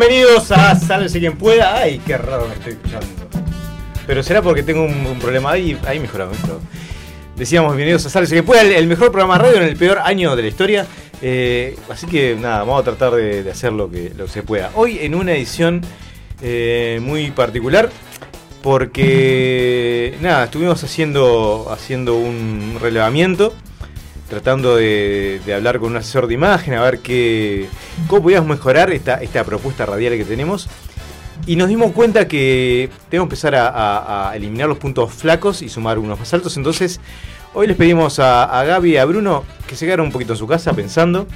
Bienvenidos a Sálvese quien pueda. Ay, qué raro me estoy escuchando. Pero será porque tengo un, problema ahí. Ahí mejoramos esto. Decíamos, bienvenidos a Sálvese quien pueda, el, mejor programa radio en el peor año de la historia. Eh, así que nada, vamos a tratar de, hacer lo que, lo se pueda. Hoy en una edición eh, muy particular. Porque nada, estuvimos haciendo, haciendo un relevamiento tratando de, de hablar con un asesor de imagen, a ver qué, cómo podíamos mejorar esta, esta propuesta radial que tenemos. Y nos dimos cuenta que tenemos que empezar a, a- eliminar los puntos flacos y sumar unos más altos. Entonces, hoy les pedimos a, a Gaby y a Bruno que se quedaran un poquito en su casa pensando,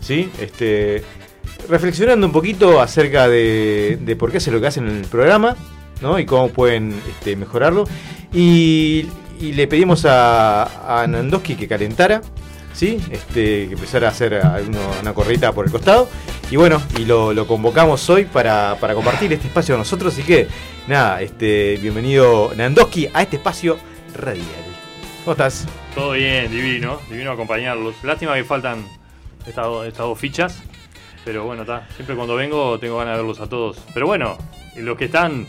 ¿sí? Este, reflexionando un poquito acerca de, de por qué hacen lo que hacen en el programa, ¿no? Y cómo pueden este, mejorarlo. Y, y le pedimos a, a Nandoski que calentara, ¿sí? Este, que empezara a hacer alguno- una corrita por el costado. Y bueno, y lo, convocamos hoy para, compartir este espacio con nosotros. Así que, nada, este, bienvenido Nandoski a este espacio radial. ¿Cómo estás? Todo bien, divino, divino acompañarlos. Lástima que faltan estas do- estas dos fichas, pero bueno, está. Siempre cuando vengo tengo ganas de verlos a todos. Pero bueno, los que están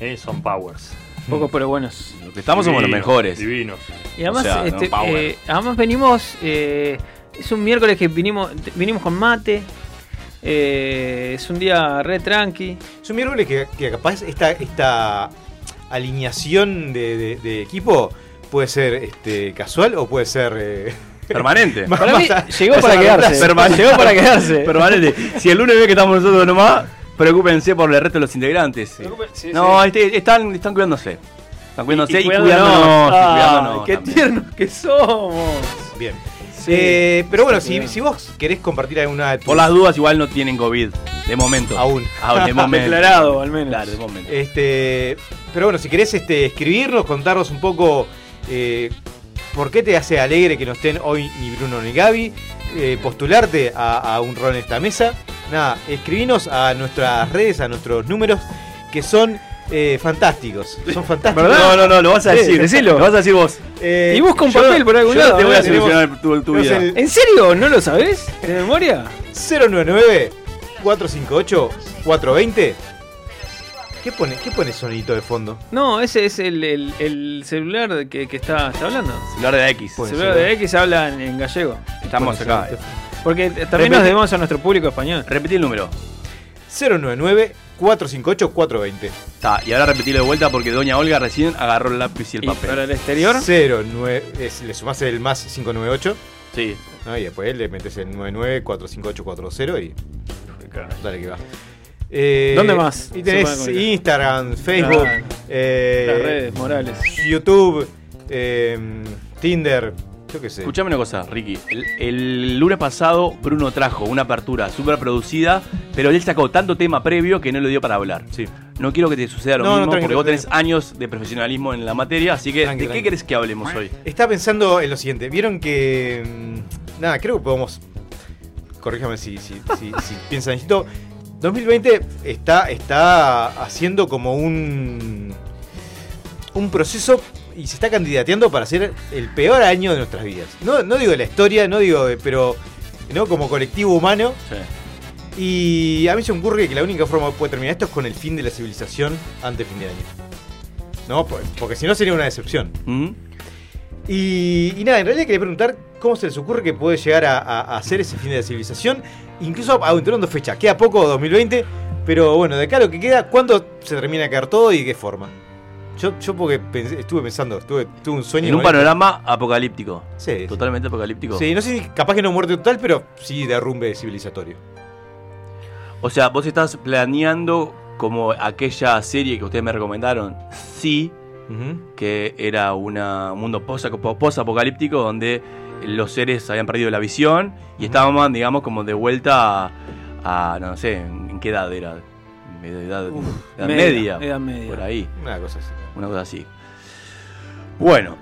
eh, son powers. Pocos pero buenos. Los que estamos somos los mejores. Divinos. Y además, O sea, este, no, eh, además venimos, eh, es un miércoles que vinimos, vinimos con mate, eh, es un día re tranqui. Es un miércoles que, que capaz esta, esta alineación de, de- de equipo puede ser este, casual o puede ser... eh, Permanente. Para mí llegó para quedarse. Permanente. Llegó para quedarse. Permanente. Si el lunes ve que estamos nosotros nomás, preocúpense por el resto de los integrantes. Sí, no, sí. este- están, están cuidándose. Están cuidándose y, cuidándonos. cuidándonos. y cuidándonos qué también. tiernos que somos. Bien. Sí. Eh, pero bueno, si vos querés compartir alguna de tus... Por las dudas, igual no tienen COVID. De momento. Aún. Aún, de momento. Declarado, al menos. Claro, de momento. Este, pero bueno, si querés este, escribirnos, contarnos un poco eh, por qué te hace alegre que no estén hoy ni Bruno ni Gaby, eh, postularte a, a un rol en esta mesa. Nada, escribinos a nuestras redes, a nuestros números, que son eh, fantásticos. Son fantásticos. No, no, no, lo vas a Sí, decir. decilo. Lo vas a decir vos. Eh, Y busca un yo- papel por algún yo lado. Te voy a solucionar tu, vida. el- ¿En serio? ¿No lo sabés? ¿De memoria? 099 458 420 ¿Qué pone, ¿Qué pone sonidito de fondo? No, ese es el, el- el celular que, que está, está hablando. Celular de X. El celular ser. de X habla en, en gallego. Estamos acá. sonidito. Porque también Repite. nos debemos a nuestro público español. Repetí el número. 099 458 420 Está, y ahora repetilo de vuelta porque Doña Olga recién agarró el lápiz y el Y papel. para el exterior, 09, es- le sumás el más 598 Sí. ¿no? y después le metes el 99 458 40 y dale que va. Eh, ¿Dónde más Y tenés? Instagram, Facebook, Claro. eh, las redes morales. YouTube, eh, Tinder, yo qué sé. Escuchame una cosa, Ricky. El, el lunes pasado Bruno trajo una apertura súper producida, pero él sacó tanto tema previo que no le dio para hablar. Sí. No quiero que te suceda lo No, mismo, porque vos tenés años de profesionalismo en la materia, así que Tranqui, ¿de tranqui. qué querés que hablemos hoy? Estaba pensando en lo siguiente. Vieron que. mm, Nada, creo que podemos. Corríjame si, si, si, si piensan esto. 2020 está, está haciendo como un. Un proceso y se está candidateando para ser el peor año de nuestras vidas. No, no digo de la historia, no digo, de- pero. ¿no? Como colectivo humano. Sí. Y a mí se me ocurre que la única forma que puede terminar esto es con el fin de la civilización antes de fin de año. ¿No? Por- Porque si no sería una decepción. ¿Mm? Y, y nada, en realidad quería preguntar cómo se les ocurre que puede llegar a, a- a hacer ese fin de la civilización, incluso aventurando fecha. Queda poco 2020, pero bueno, de acá lo que queda, ¿cuándo se termina de caer todo y de qué forma? Yo, yo porque pensé- estuve pensando, tuve, tuve un sueño. En un panorama apocalíptico. Sí, sí. Totalmente apocalíptico. Sí, no sé si capaz que no muerte total, pero sí derrumbe civilizatorio. O sea, vos estás planeando como aquella serie que ustedes me recomendaron, Sí, que era una, un mundo post- post-apocalíptico donde los seres habían perdido la visión y estábamos, digamos, como de vuelta a, a, no sé, ¿en qué edad era? Edad, edad media, media, edad media. por ahí, Una cosa así. una cosa así. Bueno.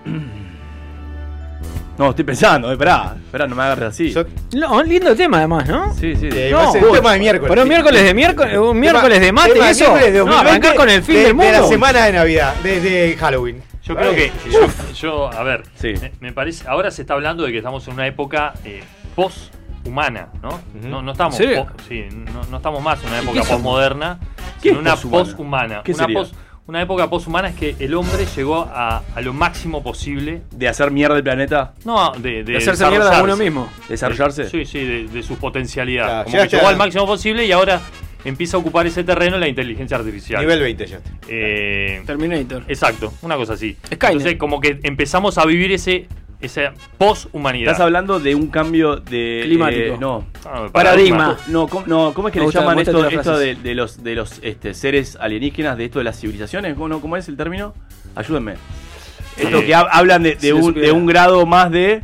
No, estoy pensando, esperá, esperá, no me agarres así. Yo- No, un lindo tema además, ¿no? Sí, sí. Eh, No, vos- tema de miércoles. Pero un miércoles de miércoles, un miércoles de mate, Tema- ¿y eso? miércoles de no, 2020, arrancar con el fin de- del mundo. De la semana de Navidad, de, de Halloween. Yo creo que, yo, yo, a ver, Sí. me, me parece, ahora se está hablando de que estamos en una época eh, post-humana, ¿no? ¿no? No estamos, po- sí, no, no estamos más en una ¿Y época postmoderna, ¿Qué sino una poshumana? post-humana. ¿Qué Una, sería? pos- una época post-humana es que el hombre llegó a, a lo máximo posible, De hacer mierda el planeta, no, de, de, De hacerse mierda a uno mismo. desarrollarse. Sí, sí, de, de su potencialidad. Claro, Como que llegó al máximo posible y ahora empieza a ocupar ese terreno la inteligencia artificial. Nivel 20 ya. Eh, Terminator. exacto, una cosa así. Skynet. Entonces, como que empezamos a vivir ese esa post-humanidad. Estás hablando de un cambio de. Climático. eh, no. Ah, Paradigma. No, ¿cómo, no, ¿cómo es que le llaman esto, de, los, de los este, seres alienígenas, de esto de las civilizaciones? ¿Cómo, no? ¿Cómo es el término? Ayúdenme. Esto Eh, que ha- hablan de, de si lo un, supiera. de un grado más de.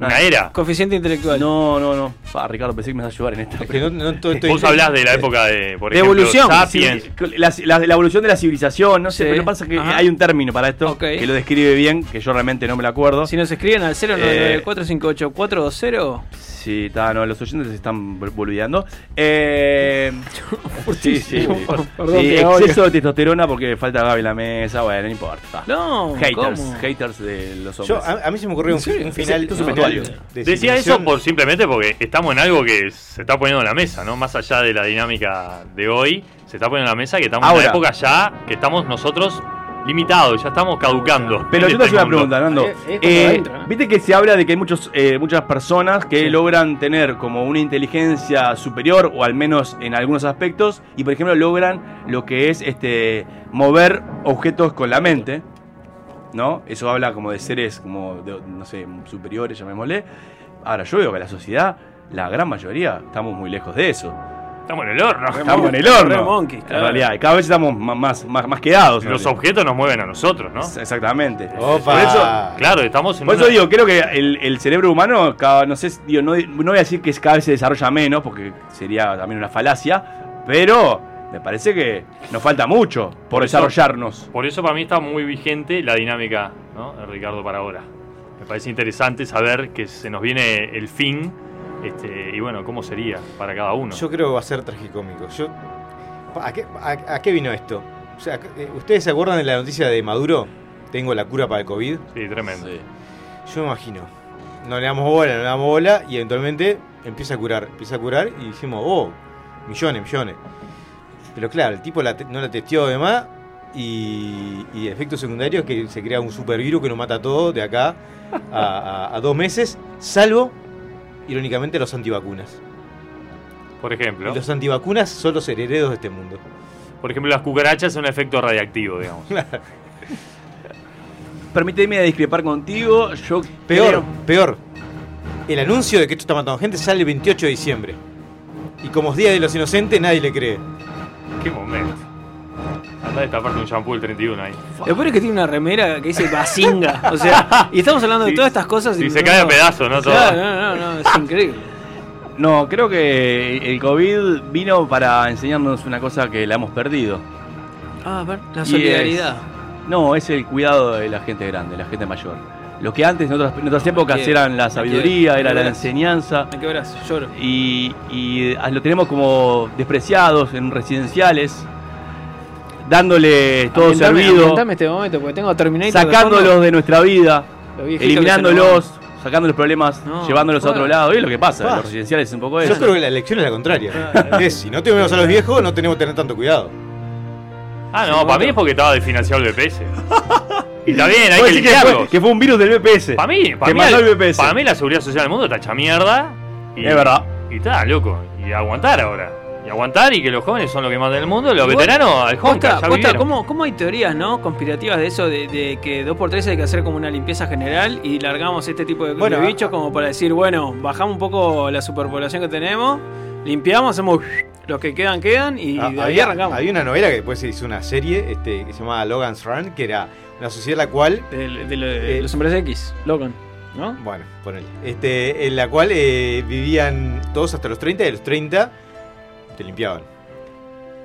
Una era. Coeficiente intelectual. No, no, no. Ricardo, pensé que me ibas a ayudar en esta. Es que no, no to- estoy- Vos hablás de la época de, por De ejemplo, evolución. Sapiens. La, la- la evolución de la civilización, no sé, Sí. pero pasa que Ajá. hay un término para esto que lo describe bien, que yo realmente no me lo acuerdo. Si nos escriben al Eh, 099458420 Sí, está, no, los oyentes se están bol- boludeando. Eh, sí, sí. Perdón, Sí, exceso de testosterona porque falta Gaby en la mesa, bueno, no importa. No, haters, ¿cómo? haters de los Yo, hombres. a, a mí se me ocurrió un, un final. Decía eso por simplemente porque estamos en algo que se está poniendo en la mesa, ¿no? Más allá de la dinámica de hoy, se está poniendo en la mesa que estamos en Ahora. una época ya que estamos nosotros limitados, ya estamos caducando. Pero en yo te este hacía una pregunta, Nando. Es Eh. Viste que se habla de que hay muchos, eh, muchas personas que Sí. logran tener como una inteligencia superior, o al menos en algunos aspectos, y por ejemplo logran lo que es este mover objetos con la mente. ¿No? Eso habla como de seres como de, no sé, superiores, llamémosle. Ahora, yo veo que la sociedad, la gran mayoría, estamos muy lejos de eso. Estamos en el horno. Estamos en el horno. en realidad, y cada vez estamos más, más, más quedados. Los objetos nos mueven a nosotros, ¿no? Exactamente. Opa. Por eso, Claro, estamos en Por una- eso digo, creo que el, el cerebro humano, cada, no sé, digo, no, no voy a decir que cada vez se desarrolla menos, porque sería también una falacia, pero me parece que nos falta mucho por, Por eso- desarrollarnos. Por eso para mí está muy vigente la dinámica, ¿no? De Ricardo para ahora. Me parece interesante saber que se nos viene el fin este, y bueno, cómo sería para cada uno. Yo creo que va a ser tragicómico. Yo, ¿a, qué, a- a qué vino esto? O sea, eh, ¿Ustedes se acuerdan de la noticia de Maduro? Tengo la cura para el COVID. Sí, tremendo. Yo me imagino. No le damos bola, no le damos bola y eventualmente empieza a curar. Empieza a curar y decimos, oh, millones, millones. Pero claro, el tipo la te- no la testeó de más y, y el efecto secundario es que se crea un supervirus que nos mata a todos de acá a, a- a dos meses, salvo, irónicamente, los antivacunas. Por ejemplo, Y los antivacunas son los herederos de este mundo. por ejemplo, las cucarachas son un efecto radiactivo, digamos. Permíteme discrepar contigo, yo Peor, creo- peor. El anuncio de que esto está matando gente sale el 28 de diciembre. Y como es Día de los Inocentes, nadie le cree. Qué momento. Anda a destaparte un shampoo el 31 ahí. Lo peor es que tiene una remera que dice Basinga. O sea, y estamos hablando de todas estas cosas. sí, y se no- cae a pedazos, ¿no? Todo. Claro, no, no, no, es increíble. No, creo que el COVID vino para enseñarnos una cosa que la hemos perdido. Ah, a ver, la Y es- solidaridad. No, es el cuidado de la gente grande, la gente mayor. Lo que antes en otras, en otras épocas eran la sabiduría, era la enseñanza. ¿De qué verás? Lloro. y, y lo tenemos como despreciados en residenciales, dándole todo Ambientame- servido, ambientame este momento porque tengo Terminator. de sacándolos de nuestra vida, eliminándolos, sacando los problemas, No, llevándolos a otro lado. Y es lo que pasa, en los residenciales es un poco Yo eso. creo que la elección es la contraria. Es, si no tenemos a los viejos, no tenemos que tener tanto cuidado. Ah, no, para mí es porque estaba desfinanciado el BPS. Y está bien, hay que decís que fue, limpiarlos. que fue un virus del BPS. Para mí, para mí, el- para mí la seguridad social del mundo está hecha mierda. Y, Es verdad. Y está, loco. Y aguantar ahora. Y aguantar y que los jóvenes son los que mandan el mundo. Los veteranos al Honka, ya. ¿cómo, cómo hay teorías no conspirativas de eso? De, de que 2x3 hay que hacer como una limpieza general y largamos este tipo de, Bueno, de bichos como para decir, bueno, bajamos un poco la superpoblación que tenemos, limpiamos, hacemos Los que quedan, quedan y Ah, de ahí había, arrancamos. había una novela que después se hizo una serie este, que se llamaba Logan's Run, que era una sociedad en la cual De, de- de Eh, los hombres X, Logan, ¿no? Bueno, ponele. Este, en la cual eh, vivían todos hasta los 30 y a los 30 te limpiaban.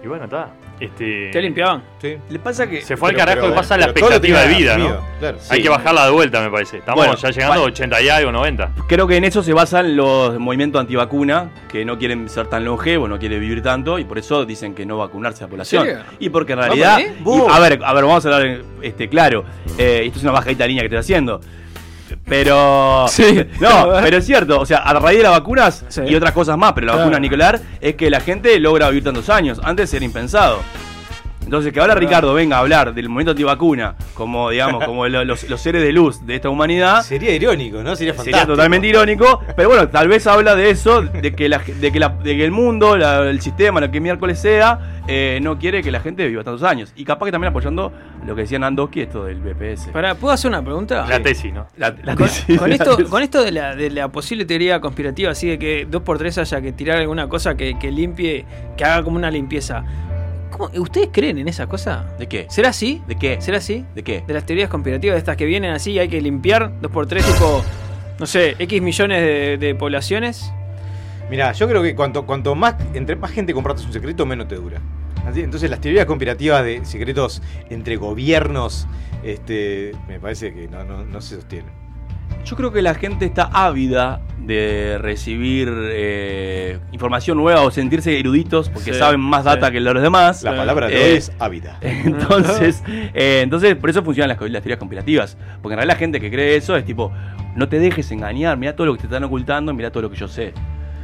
Y bueno, está. Este, Te limpiaban. ¿sí? Le pasa que. Se fue al carajo pero- y pasa la pero todo lo expectativa de vida, asumido, ¿no? Claro. Hay Sí. que bajarla de vuelta, me parece. Estamos Bueno, ya llegando a vale. 80 y algo, 90. Creo que en eso se basan los movimientos antivacuna, que no quieren ser tan longevos, no quieren vivir tanto, y por eso dicen que no vacunarse a la población. Y porque en ¿Va realidad. y- a ver, a ver, vamos a hablar este, claro. eh, esto es una bajadita de línea que estoy haciendo. Pero. Sí. No, pero es cierto. O sea, a raíz de las vacunas Sí. y otras cosas más, pero la Claro. vacuna Nicolar es que la gente logra vivir tantos años. Antes era impensado. Entonces, que ahora Ricardo venga a hablar del movimiento antivacuna como, digamos, como lo- los, los seres de luz de esta humanidad, Sería irónico, ¿no? Sería fantástico. Sería totalmente irónico, pero bueno, tal vez habla de eso, de que, la- de que, la- de que el mundo, la- el sistema, lo que miércoles sea, eh, no quiere que la gente viva tantos años. Y capaz que también apoyando lo que decía Nandoski, esto del BPS. Pará, ¿puedo hacer una pregunta? La tesis, ¿no? La- Con, tesis- con esto, tesis. con esto de la, de la posible teoría conspirativa, así de que 2x3 haya que tirar alguna cosa que, que limpie, que haga como una limpieza. ¿Cómo- ¿Ustedes creen en esa cosa? ¿De qué? ¿Será así? ¿De qué? ¿Será así? ¿De qué? De las teorías conspirativas de estas que vienen así y hay que limpiar 2x3 tipo, no sé, X millones de, de poblaciones. Mira, yo creo que cuanto, cuanto más, entre más gente compartas un secreto, menos te dura. Entonces las teorías conspirativas de secretos entre gobiernos, este, me parece que no, no, no se sostienen. Yo creo que la gente está ávida de recibir eh, información nueva o sentirse eruditos porque Sí, saben más data sí. que los demás. La palabra de Eh, hoy es ávida. Entonces, eh, entonces, por eso funcionan las, las teorías conspirativas. Porque en realidad la gente que cree eso es tipo, no te dejes engañar, mira todo lo que te están ocultando, mira todo lo que yo sé.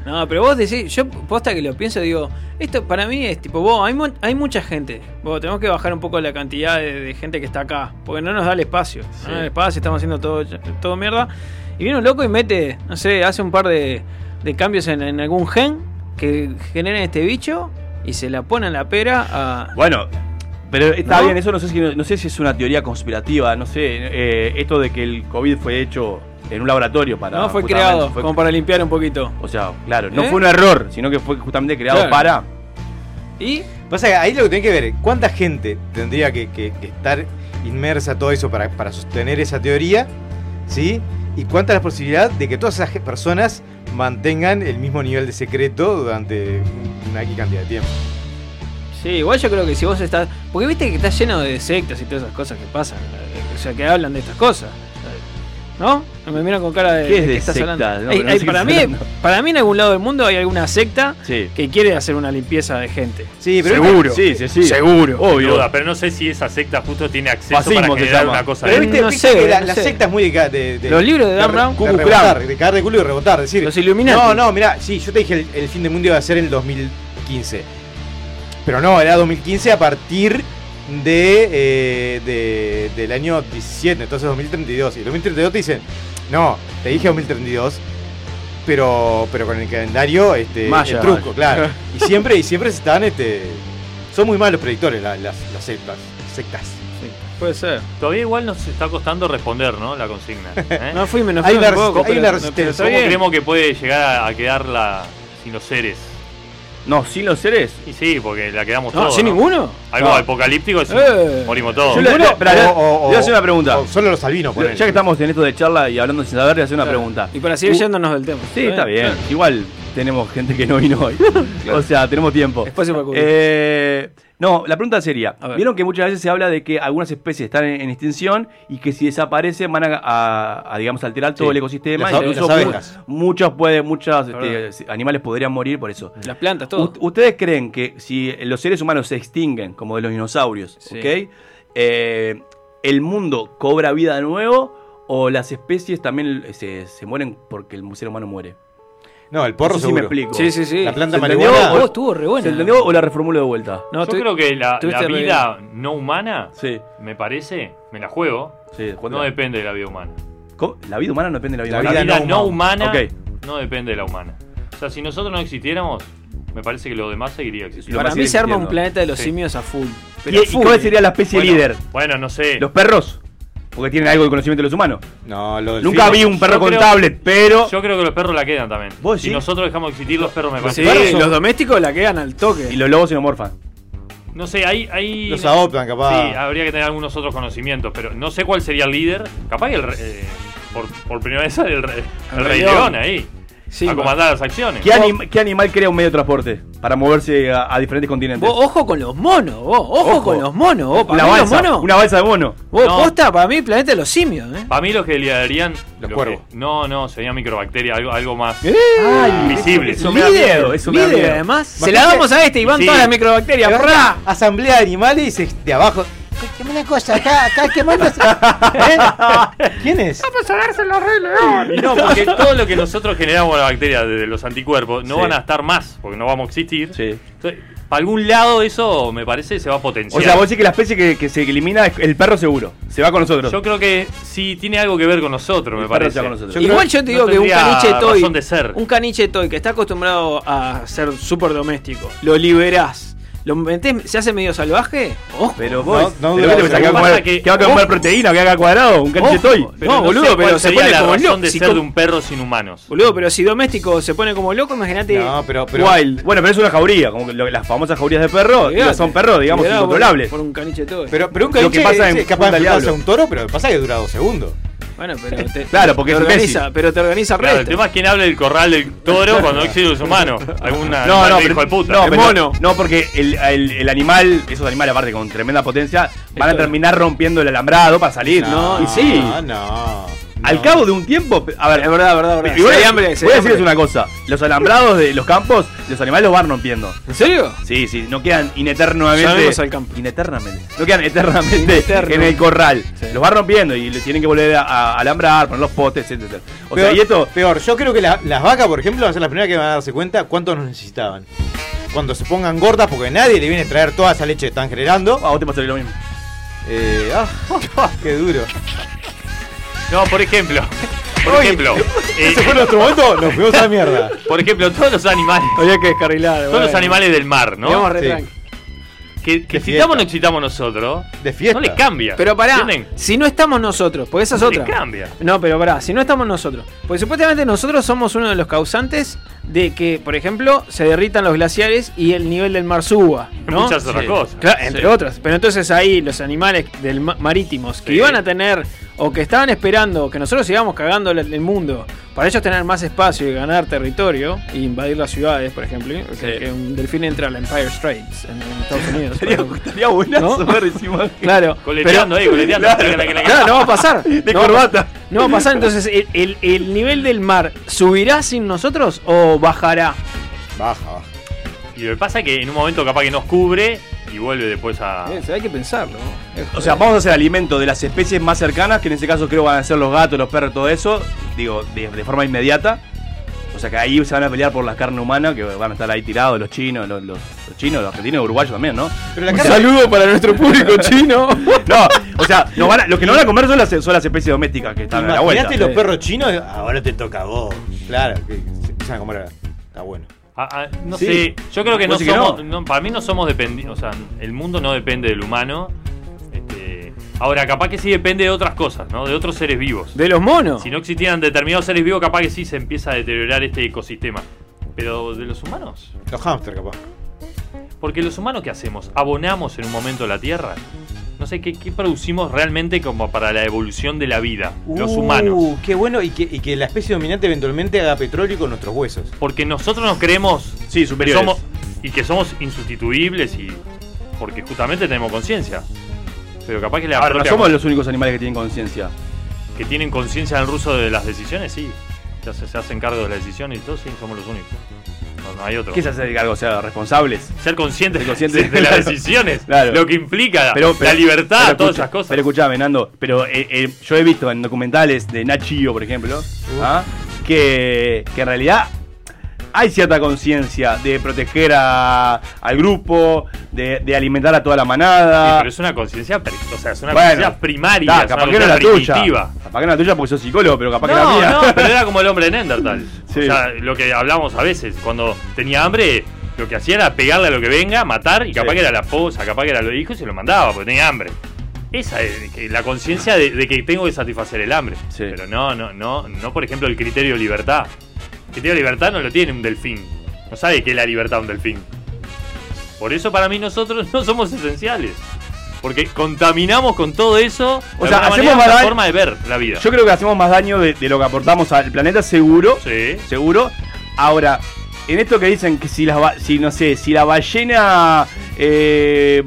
No, pero vos decís, yo posta que lo pienso, digo, esto para mí es tipo, vos, hay, hay mucha gente, vos, tenemos que bajar un poco la cantidad de, de gente que está acá, porque no nos da el espacio, no nos da el espacio, estamos haciendo todo, todo mierda, y viene un loco y mete, no sé, hace un par de, de cambios en, en algún gen que generen este bicho y se la pone en la pera a... Bueno, pero está ¿No? bien, eso no sé, si, no sé si es una teoría conspirativa, no sé, eh, esto de que el COVID fue hecho en un laboratorio para... no, fue creado fue- como para limpiar un poquito. O sea, claro, no ¿Eh? fue un error, sino que fue justamente creado Claro. para... Y Pasa que ahí lo que tiene que ver es cuánta gente tendría que, que- que estar inmersa todo eso para, para sostener esa teoría, ¿sí? Y cuánta es la posibilidad de que todas esas personas mantengan el mismo nivel de secreto durante una X cantidad de tiempo. Sí, igual yo creo que si vos estás. Porque viste que está lleno de sectas y todas esas cosas que pasan. eh, O sea, que hablan de estas cosas. ¿No? Me miran con cara de. ¿Qué es de estás secta? hablando. No, Hay- no para, mí, hablando. para mí, en algún lado del mundo hay alguna secta Sí. que quiere hacer una limpieza de gente. Sí, pero Seguro. Sí, sí, sí. Seguro. Obvio. duda, pero no sé si esa secta justo tiene acceso Fascismo para generar una cosa Pero de- viste, No viste sé, que la, no la sé. secta es muy de, de- de- Los libros de Dan Brown, de rebotar, de cagar de culo y rebotar. Decir, Los Illuminati. No, no, mira, sí, yo te dije el, el fin del mundo iba a ser en el 2015. Pero no, era 2015 a partir de, eh, de- del año 17, entonces 2032. Y el 2032 te dicen, no, te dije 2032, pero, pero con el calendario, este, Maya. el truco, claro. Y siempre, y siempre están, este, son muy malos predictores la- las, las sectas. sectas. Puede ser. Todavía igual nos está costando responder, ¿no? La consigna. ¿eh? No fui menos Hay fui una un poco, hay pero- una resistencia. está ¿Cómo bien. creemos que puede llegar a, a quedar la, sin los seres? No, sin los seres. Y sí, porque la quedamos No, todos. sin ¿no? ninguno. Algo No. apocalíptico, es- Eh. morimos todos. Yo le- Ninguno, espera, le- o- o- le voy a hacer una pregunta. o solo los albinos, Ya ponele. que estamos en esto de charla y hablando sin saber, le voy a hacer una Claro. pregunta. Y para seguir Uh, yéndonos del tema. Sí, está bien. Claro. Igual tenemos gente que no vino hoy. O sea, tenemos tiempo. Espacio para cubrir. Eh, no, la pregunta sería. Vieron que muchas veces se habla de que algunas especies están en, en extinción y que si desaparecen van a, a- a, digamos, alterar todo Sí. el ecosistema. Las- Incluso las muchos pueden, muchos este, animales podrían morir por eso. Las plantas, todo. U- ¿Ustedes creen que si los seres humanos se extinguen, como de los dinosaurios, Sí. ¿ok? Eh, ¿el mundo cobra vida de nuevo o las especies también se, se mueren porque el ser humano muere? No, el porro No sé si me explico. Sí, sí, sí. La planta ¿Se marihuana. Oh, estuvo re buena. ¿Se entendió o la reformulo de vuelta? No, Yo creo que la, vida no humana, Sí, me parece, me la juego, sí. no depende de la vida humana. ¿Cómo? ¿La vida humana no depende de la vida La La humana? vida, vida no no humana Ok. no depende de la humana. O sea, si nosotros no existiéramos, me parece que lo demás seguiría existiendo. Para mí se arma un planeta de los Sí. simios a full. ¿Y, Pero y full. cuál sería la especie Bueno, líder? Bueno, no sé. ¿Los perros? Porque tienen algo de conocimiento de los humanos. No, lo del Nunca filo- vi un perro yo con creo- tablet, pero. Yo creo que los perros la quedan también. ¿Vos si sí? nosotros dejamos de existir, los perros me Sí, parece. perros son- los domésticos la quedan al toque. Y los lobos se morfan. No sé, hay. hay Los adoptan, capaz. Sí, habría que tener algunos otros conocimientos, pero no sé cuál sería el líder. Capaz que el, re- eh, por, por primera vez sale el, re- el El Rey Rey León. León ahí. Sí, a comandar las acciones. ¿Qué, anim- qué animal crea un medio de transporte para moverse a, a diferentes continentes? Vos, ojo con los monos, vos, ojo, Ojo. con los monos, vos. Para una mí los balsa, monos, una balsa de mono. vos, No. posta, para mí el planeta de los simios, ¿eh? Para mí los que liderarían. Los lo cuervos. que- no, no, serían microbacterias, algo, algo más. Ay, invisible. Eso me da miedo, eso me da líder, miedo. además. Se la damos a este y van Sí. todas las microbacterias. Asamblea de animales y de abajo. Una cosa, acá, acá. ¿Eh? ¿Quién es? Y no, porque todo lo que nosotros generamos las bacterias desde los anticuerpos no Sí. van a estar más, porque no vamos a existir. Sí. Entonces, para algún lado eso me parece se va a O potenciar. sea, vos decís que la especie que, que se elimina es el perro seguro. Se va con nosotros. Yo creo que sí tiene algo que ver con nosotros, El me parece. con nosotros. Yo Igual yo te no digo que un caniche toy, razón de ser. un caniche toy que está acostumbrado a ser súper doméstico, lo liberás, lo metés, se hace medio salvaje, ojo. Pero vos, No, no pero dura ¿qué te dos pensás, que va a que- que va a comer proteína, que haga cuadrado, un caniche Ojo. toy. Pero No, boludo, sé pero se pone la como loco. de Si ser de un perro sin humanos. Boludo, pero si doméstico se pone como loco, imagínate. No, pero, pero Wild. Bueno, pero es una jauría, como que lo- las famosas jaurías de perro, son perros, digamos, por- incontrolables. Por un caniche. Pero, pero un Lo que pasa es, en es capaz de un toro, pero pasa que dura dos segundos. Bueno, pero te, Claro, porque te es organiza, Messi. pero te organiza el Claro, el tema es quién habla del corral del toro cuando no existe los humanos. Alguna No, no, hijo pero, de puta. no, mono. no, porque el, el- el animal, esos animales aparte con tremenda potencia, van a terminar rompiendo el alambrado para salir. No, y sí. No, no. Al cabo de un tiempo, a ver, Es verdad, verdad, verdad. y voy, a- hambre, decirles una cosa, los alambrados de los campos, los animales los van rompiendo. ¿En serio? Sí, sí, no quedan ineternamente. Llamemos al campo. Ineternamente. No quedan eternamente Ineterno. en el corral. Sí. Los va rompiendo y le tienen que volver a, a alambrar, poner los potes, etc. O sea, Peor, y esto. peor, yo creo que la- las vacas, por ejemplo, van a ser las primeras que van a darse cuenta cuánto nos necesitaban. Cuando se pongan gordas, porque nadie le viene a traer toda esa leche que están generando. A vos te pasaría lo mismo. Eh, ah, qué duro. No, por ejemplo. Por Uy, ejemplo. eh, Ese fue nuestro momento, nos fuimos a la mierda. por ejemplo, todos los animales. Había que descarrilar. Todos los animales del mar, ¿no? Digamos re Sí. tranqui. Que, que excitamos o no excitamos nosotros. De fiesta. No les cambia. Pero pará, ¿Entienden? si no estamos nosotros, porque esa es No otra. les cambia. No, pero pará, si no estamos nosotros. Porque supuestamente nosotros somos uno de los causantes de que, por ejemplo, se derritan los glaciares y el nivel del mar suba. ¿no? Muchas otras Sí. cosas. Claro, entre otras. Pero entonces ahí los animales del ma- marítimos que Sí. iban a tener o que estaban esperando que nosotros sigamos cagando el, mundo para ellos tener más espacio y ganar territorio e invadir las ciudades, por ejemplo, que, Sí. que un delfín entre a la Empire Straits en, en Estados Unidos. estaría buenazo ¿No? ver esa imagen. Claro. Coleteando ahí, coleteando. Claro, no va a pasar. De no va a corbata. pasar. No va a pasar. Entonces, ¿el, el, el nivel del mar subirá sin nosotros o bajará? Baja, baja. Y lo que pasa es que en un momento capaz que nos cubre y vuelve después a. Eso hay que pensarlo. Es- O sea, vamos a hacer alimento de las especies más cercanas, que en este caso creo van a ser los gatos, los perros, todo eso, digo, de, de forma inmediata. O sea que ahí se van a pelear por la carne humana, que van a estar ahí tirados los chinos, los, los- los chinos, los argentinos y uruguayos también, ¿no? Pero la Un carne, saludo para nuestro público chino. No, o sea, nos van a- lo que no van a comer son las, son las especies domésticas que están a la vuelta. Imagínate los perros chinos, ahora te toca a vos. Claro, que empiezan a comer. Está bueno. Ah, ah, no Sí. sé, yo creo que no ¿Vos decís que somos, no? no, para mí no somos dependientes, o sea, el mundo no depende del humano. Este, ahora, capaz que sí depende de otras cosas, ¿no? De otros seres vivos. De los monos. Si no existieran determinados seres vivos, capaz que sí se empieza a deteriorar este ecosistema. Pero de los humanos, Los hamsters, capaz. porque los humanos ¿qué hacemos? ¿Abonamos en un momento la Tierra? No sé, ¿qué, qué producimos realmente como para la evolución de la vida? los Uh, humanos. Qué bueno y que, y que la especie dominante eventualmente haga petróleo con nuestros huesos. Porque nosotros nos creemos Sí, que superiores. somos, y que somos insustituibles y porque justamente tenemos conciencia. Pero capaz que la Ahora, no propia- somos los únicos animales que tienen conciencia. que tienen conciencia en el ruso de las decisiones, sí. Ya se, se hacen cargo de las decisiones y todo, sí, somos los únicos. No, no hay otro. ¿Qué se hace algo? O sea, responsables. Ser conscientes Ser conscientes, de las decisiones, Claro. lo que implica Pero, pero- la libertad, pero todas escucha- esas cosas. Pero escuchame, Nando, pero eh, eh, yo he visto en documentales de Nachio, por ejemplo, ¿ah? que, que en realidad hay cierta conciencia de proteger a- al grupo, de, de alimentar a toda la Sí, manada. pero es una conciencia, pri- o sea, es una Bueno, conciencia primaria, es una capaz que no la conciencia tuya. primitiva. Capaz que no la tuya porque sos psicólogo, pero capaz que No, mía. no, pero era como el hombre de Neandertal. Sí. O sea, lo que hablamos a veces, cuando tenía hambre, lo que hacía era pegarle a lo que venga, matar, y capaz Sí. que era la esposa, capaz que era los hijos, y se lo mandaba, porque tenía hambre. esa es la conciencia de, de que tengo que satisfacer el hambre. Sí. Pero no, no, no, no, por ejemplo, el criterio de libertad. Criterio de libertad no lo tiene un delfín. No sabe qué es la libertad un delfín. Por eso para mí nosotros no somos esenciales. Porque contaminamos con todo eso. O sea, hacemos más daño- forma de ver la vida. Yo creo que hacemos más daño de, de lo que aportamos al planeta, seguro. Sí. Seguro. Ahora, en esto que dicen que si ba- si no sé, si la ballena eh,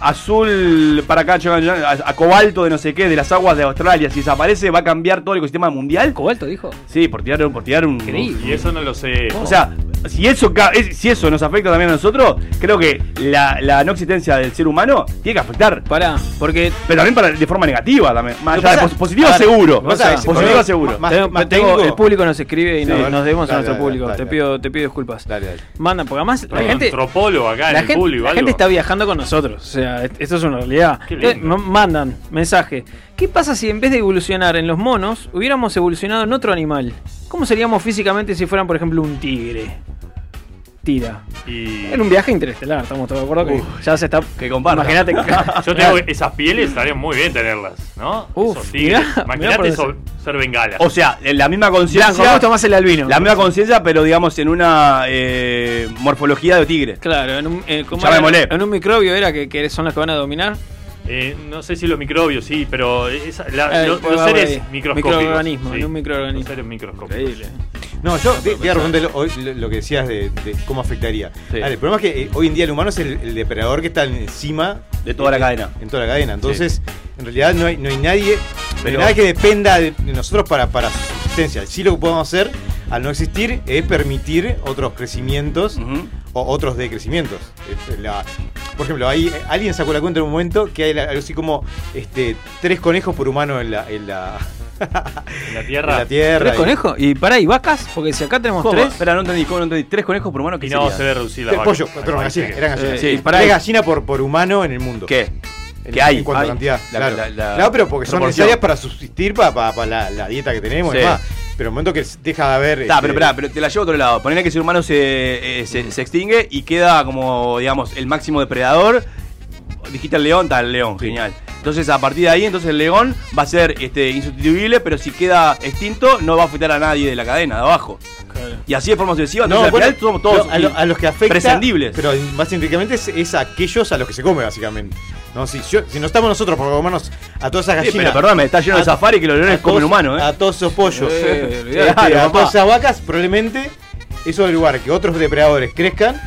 azul para acá, a, a cobalto de no sé qué, de las aguas de Australia, si desaparece, va a cambiar todo el ecosistema mundial. ¿Cobalto dijo? Sí, por tirar, por tirar un. Increíble. Y eso no lo sé. O sea, si eso, si eso nos afecta también a nosotros, creo que la, la no existencia del ser humano tiene que afectar. Pará, porque Pero también para, de forma negativa también. Más allá de positivo ver, seguro. positivo seguro. más- tengo- más tengo- técnico. el público nos escribe y Sí, nos, nos debemos a nuestro dale, público. dale, te, dale. pido, te pido disculpas. Dale, dale. Manda, porque además la gente, antropólogo acá la en el gente, público. la algo. gente está viajando con nosotros. O sea, esto es una realidad. Entonces, m- mandan mensaje. ¿Qué pasa si en vez de evolucionar en los monos, hubiéramos evolucionado en otro animal? ¿Cómo seríamos físicamente si fueran, por ejemplo, un tigre? Tira. Y En un viaje interestelar, estamos todos de acuerdo que Uf, ya se está. que comparta. Imagínate que. yo tengo esas pieles, estarían muy bien tenerlas, ¿no? Uf, Imagínate so- ser bengala. O sea, en la misma conciencia. ¿cómo tomás el albino? La misma conciencia, pero digamos en una eh, morfología de tigre. Claro, en un, eh, ¿cómo Ya me era? molé. en un microbio era que, que son los que van a dominar. Eh, no sé si los microbios, sí, pero esa- la- Eh, lo- los por seres microscópicos. Microorganismo, sí. en un microorganismo. Los seres microscópicos. Increíble. No, yo te, iba a preguntar lo, hoy lo- lo que decías de, de cómo afectaría. Sí. El problema es que eh, hoy en día el humano es el, el depredador que está encima De toda la eh, cadena. En toda la cadena. Entonces, en realidad no hay, no hay nadie, no hay Pero- nada que dependa de, nosotros para, para su subsistencia. Sí lo que podemos hacer al no existir es permitir otros crecimientos o otros decrecimientos. La- por ejemplo, hay, alguien sacó la cuenta en un momento que hay algo así como este, tres conejos por humano en la, en la, En la en tierra. la tierra. ¿Tres Y- conejos? ¿Y pará, y vacas? Porque si acá tenemos ¿Cómo? tres. Espera, no entendí, ¿cómo no entendí? ¿Tres conejos por humano? ¿Qué Y no sería? se ve reducir la vaca. pollo, gallinas, que- eran gallinas. Sí, para ahí- gallinas por, por humano en el mundo. ¿Qué? En, ¿Qué hay? En cuanto Hay. a cantidad. La- claro. la- la Claro, pero porque son proporción. necesarias para subsistir para, la, la dieta que tenemos y Sí. demás. Pero en el momento que deja de haber. Está, este, pero espera, pero te la llevo a otro lado. Ponele que el ser humano se, eh, se, se extingue y queda como, digamos, el máximo depredador. Dijiste el león, está el león, genial. Entonces, a partir de ahí, entonces el león va a ser este, insustituible, pero si queda extinto, no va a afectar a nadie de la cadena, de abajo. Y así de forma sucesiva, No, entonces al bueno, final somos todos no, a, lo- a los que afecta. prescindibles. Pero más científicamente es, es a aquellos a los que se come, básicamente. No, si, yo- si no estamos nosotros por comernos a todas esas Sí, gallinas. pero perdóname, está lleno de safari que los leones comen humanos, ¿eh? A todos esos pollos. Eh, este, olvidate, a todas esas vacas, probablemente eso del lugar que otros depredadores crezcan.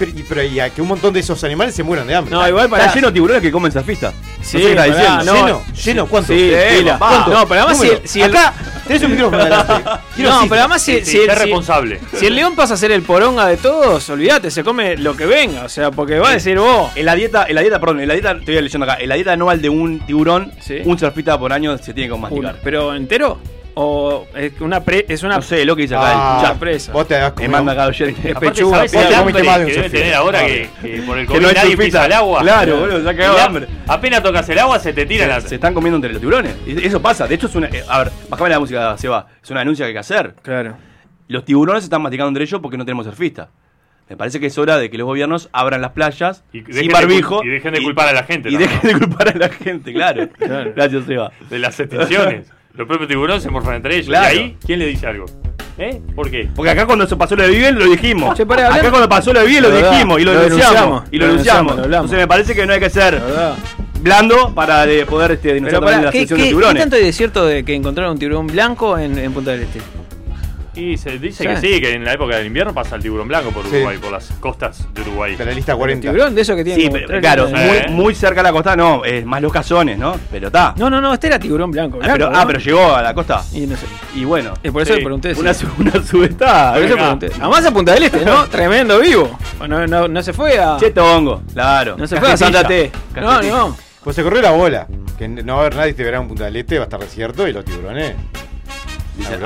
Pero, y, pero y a que un montón de esos animales se mueran de hambre. No, igual para. Está lleno de tiburones que comen surfistas. Sí, no sé qué está pará, diciendo. no. ¿Lleno? ¿Lleno? ¿Cuánto? Sí, pila. ¿Cuánto? No, pero además si Número. el- si el- Acá tenés un micrófono adelante. Quiero No, pero además si, Sí, si el, si- responsable. si el león pasa a ser el poronga de todos, olvídate, se come lo que venga. O sea, porque va a decir vos. En la dieta, en la dieta, perdón, en la dieta, estoy leyendo acá, en la dieta anual de un tiburón, Sí. un surfista por año se tiene que masticar. ¿Pero entero? ¿O es una pre, es una No sé, lo que dice acá Ah, el chat. presa. Vos te das Me manda acá oyente. Es pechuga, ¿sabés vos el hambre más de que debe tener ahora que, que por el Que COVID no hay nadie surfista. pisa el agua? Claro, boludo, se ha cagado de hambre. Apenas tocas el agua, se te tira la. Se están comiendo entre los tiburones. Y Eso pasa. De hecho, es una. eh, a ver, bajame la música, Seba. Es una denuncia que hay que hacer. Claro. Los tiburones se están masticando entre ellos porque no tenemos surfista. Me parece que es hora de que los gobiernos abran las playas Y sin de barbijo. cul- y dejen de culpar a la gente Y también. dejen de culpar a la gente, claro. Claro. Gracias, Seba. de las extinciones. Los propios tiburones se morfan entre ellos. Claro. Y ahí, ¿quién le dice algo? ¿Eh? ¿Por qué? Porque acá cuando se pasó lo de Viven lo dijimos. Che, pará, acá cuando pasó lo de Viven lo verdad, dijimos y lo, lo denunciamos. denunciamos, Y lo lo denunciamos. lo. Entonces me parece que no hay que ser blando para de poder este, denunciar Pero también la ¿qué, sección qué- de qué tiburones. tanto hay de cierto de que encontraron un tiburón blanco en, en Punta del Este? Y se dice Sí. que sí, que en la época del invierno pasa el tiburón blanco por Sí. Uruguay, por las costas de Uruguay. De la lista 40. ¿Tiburón de eso que tiene Sí, pero tres claro, muy, Eh. muy cerca a la costa no, es más los cazones, ¿no? Pero está. No, no, no, este era tiburón blanco. Ah, pero, ah, pero llegó a la costa. Y no sé. Y bueno, Y por eso Sí, le pregunté. una, sí. una subestada. Por eso pregunté. Además a Punta del Este, ¿no? Tremendo vivo. No, no, no se fue a. Che tongo, claro. no se fue a. Santa Té. No, no. Pues se corrió la bola. Que no va a haber nadie este verano en Punta del Este, va a estar desierto y los tiburones.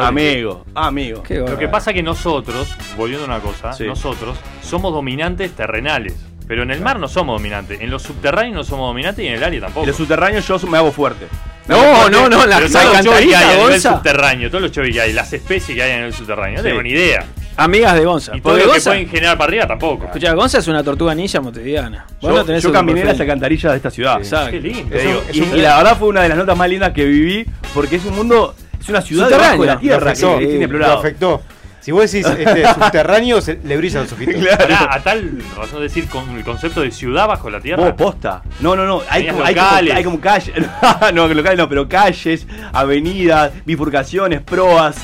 Amigo, amigo. Lo que pasa que nosotros, volviendo a una cosa, Sí. nosotros somos dominantes terrenales. Pero en el mar no somos dominantes. En los subterráneos no somos dominantes y en el área tampoco. En los subterráneos yo me hago fuerte. No, no, no, la, Pero la todos los que hay nivel bolsa. subterráneo, todos los chovis que hay, las especies que hay en el subterráneo, no Sí. tengo ni idea. amigas de Gonza. Y todo lo que pueden generar para arriba tampoco. escuchá, Gonza es una tortuga ninja montevideana. Yo, no tenés yo caminé perfil. las alcantarillas de esta ciudad. Exacto. Qué lindo. Digo, Es un- y la verdad fue una de las notas más lindas que viví, porque es un mundo, es una ciudad debajo de la tierra que afectó, inexplorado. lo afectó. Si vos decís este, subterráneo, se- le brillan los ojitos. Pará, a tal razón de decir con el concepto de ciudad bajo la tierra. Vos, posta. No, no, no. Hay como, hay, como, locales. hay como calles. no, locales no, pero calles, avenidas, bifurcaciones, proas.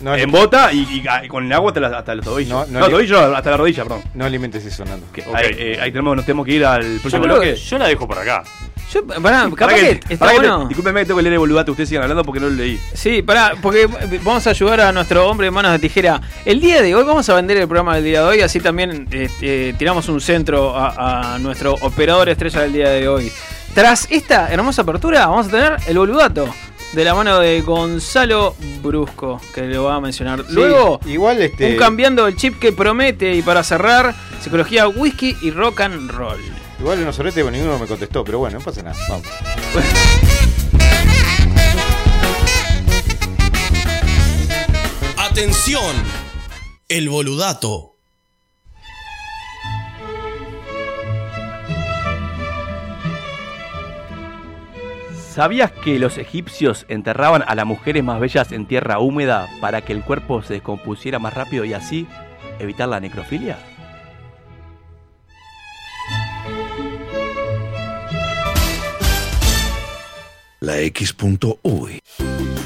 No, en bota y, y con el agua hasta, la- hasta los tobillos. No, No, tobillos hasta la rodilla, perdón. No alimentes eso, Nando. Que Ok. ahí, eh, ahí tenemos, nos tenemos que ir al yo, próximo bloque. que- yo la dejo por acá. Yo, pará, capaz que, que- está te- bueno. discúlpenme que tengo que leer el boludato, ustedes sigan hablando porque no lo leí. Sí, pará, porque vamos a ayudar a nuestro hombre de manos de tijera. El día de hoy vamos a vender el programa del día de hoy, así también eh, eh, tiramos un centro a, a nuestro operador estrella del día de hoy. Tras esta hermosa apertura, vamos a tener el boludato de la mano de Gonzalo Brusco, que lo va a mencionar. Sí, Luego, igual este. un cambiando el chip que promete y para cerrar, psicología, whisky y rock and roll. Igual unos soretes con ninguno me contestó, pero bueno, no pasa nada. Vamos. Atención, el boludato. ¿Sabías que los egipcios enterraban a las mujeres más bellas en tierra húmeda para que el cuerpo se descompusiera más rápido y así evitar la necrofilia? La X.uy.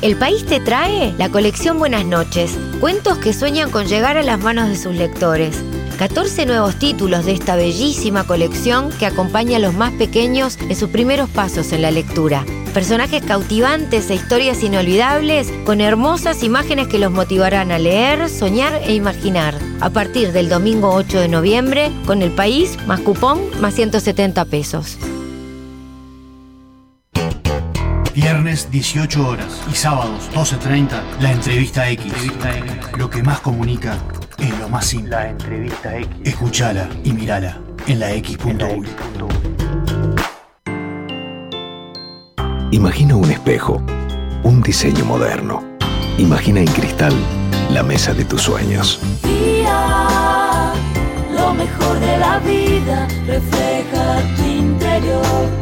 El país te trae la colección Buenas noches, cuentos que sueñan con llegar a las manos de sus lectores. 14 nuevos títulos de esta bellísima colección que acompaña a los más pequeños en sus primeros pasos en la lectura. Personajes cautivantes e historias inolvidables con hermosas imágenes que los motivarán a leer, soñar e imaginar. A partir del domingo 8 de noviembre, con el país más cupón más 170 pesos. Viernes 18 horas y sábados 12.30, la entrevista X. Lo que más comunica es lo más simple. La entrevista X. Escuchala y mirala en la X.uy. Imagina un espejo, un diseño moderno. Imagina en cristal la mesa de tus sueños. Día, lo mejor de la vida refleja tu interior.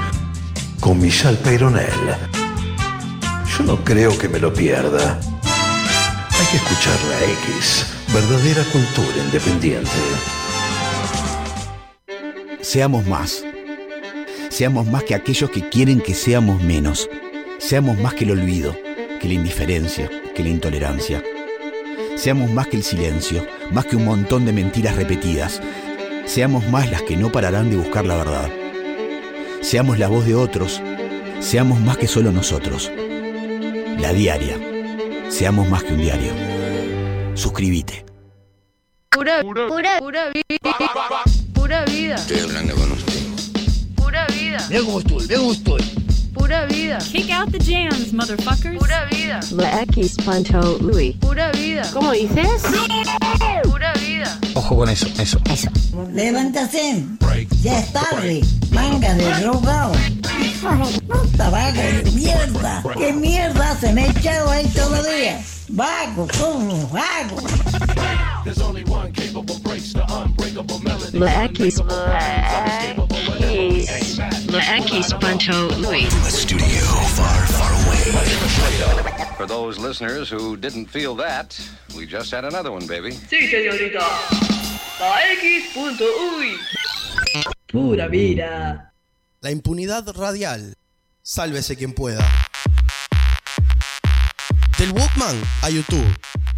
Con Michelle Peyronel. Yo no creo que me lo pierda. Hay que escuchar la X. Verdadera cultura independiente. Seamos más. Seamos más que aquellos que quieren que seamos menos. Seamos más que el olvido, que la indiferencia, que la intolerancia. Seamos más que el silencio, más que un montón de mentiras repetidas. Seamos más las que no pararán de buscar la verdad. Seamos la voz de otros. Seamos más que solo nosotros. La diaria. Seamos más que un diario. Suscríbete. Pura, pura, pura vida. Pura vida. Estoy hablando con usted. Pura vida. Mira cómo estoy, cómo estoy. Pura vida. Kick out the jams, motherfuckers. Pura vida. La X Pancho Louis. Pura vida. ¿Cómo dices? Pura vida. Ojo con eso, eso. Eso. Levántate. Ya es tarde. Manga de drogado. Puta vago de mierda. ¿Qué mierda se me ha echado ahí todavía? Vago, como vago. La X. La X Pancho Louis. Studio far, far away. For those listeners who didn't feel that, we just had another one, baby. Sí, señorita. La X.uy. Pura vida. La impunidad radial. Sálvese quien pueda. Del Walkman a YouTube.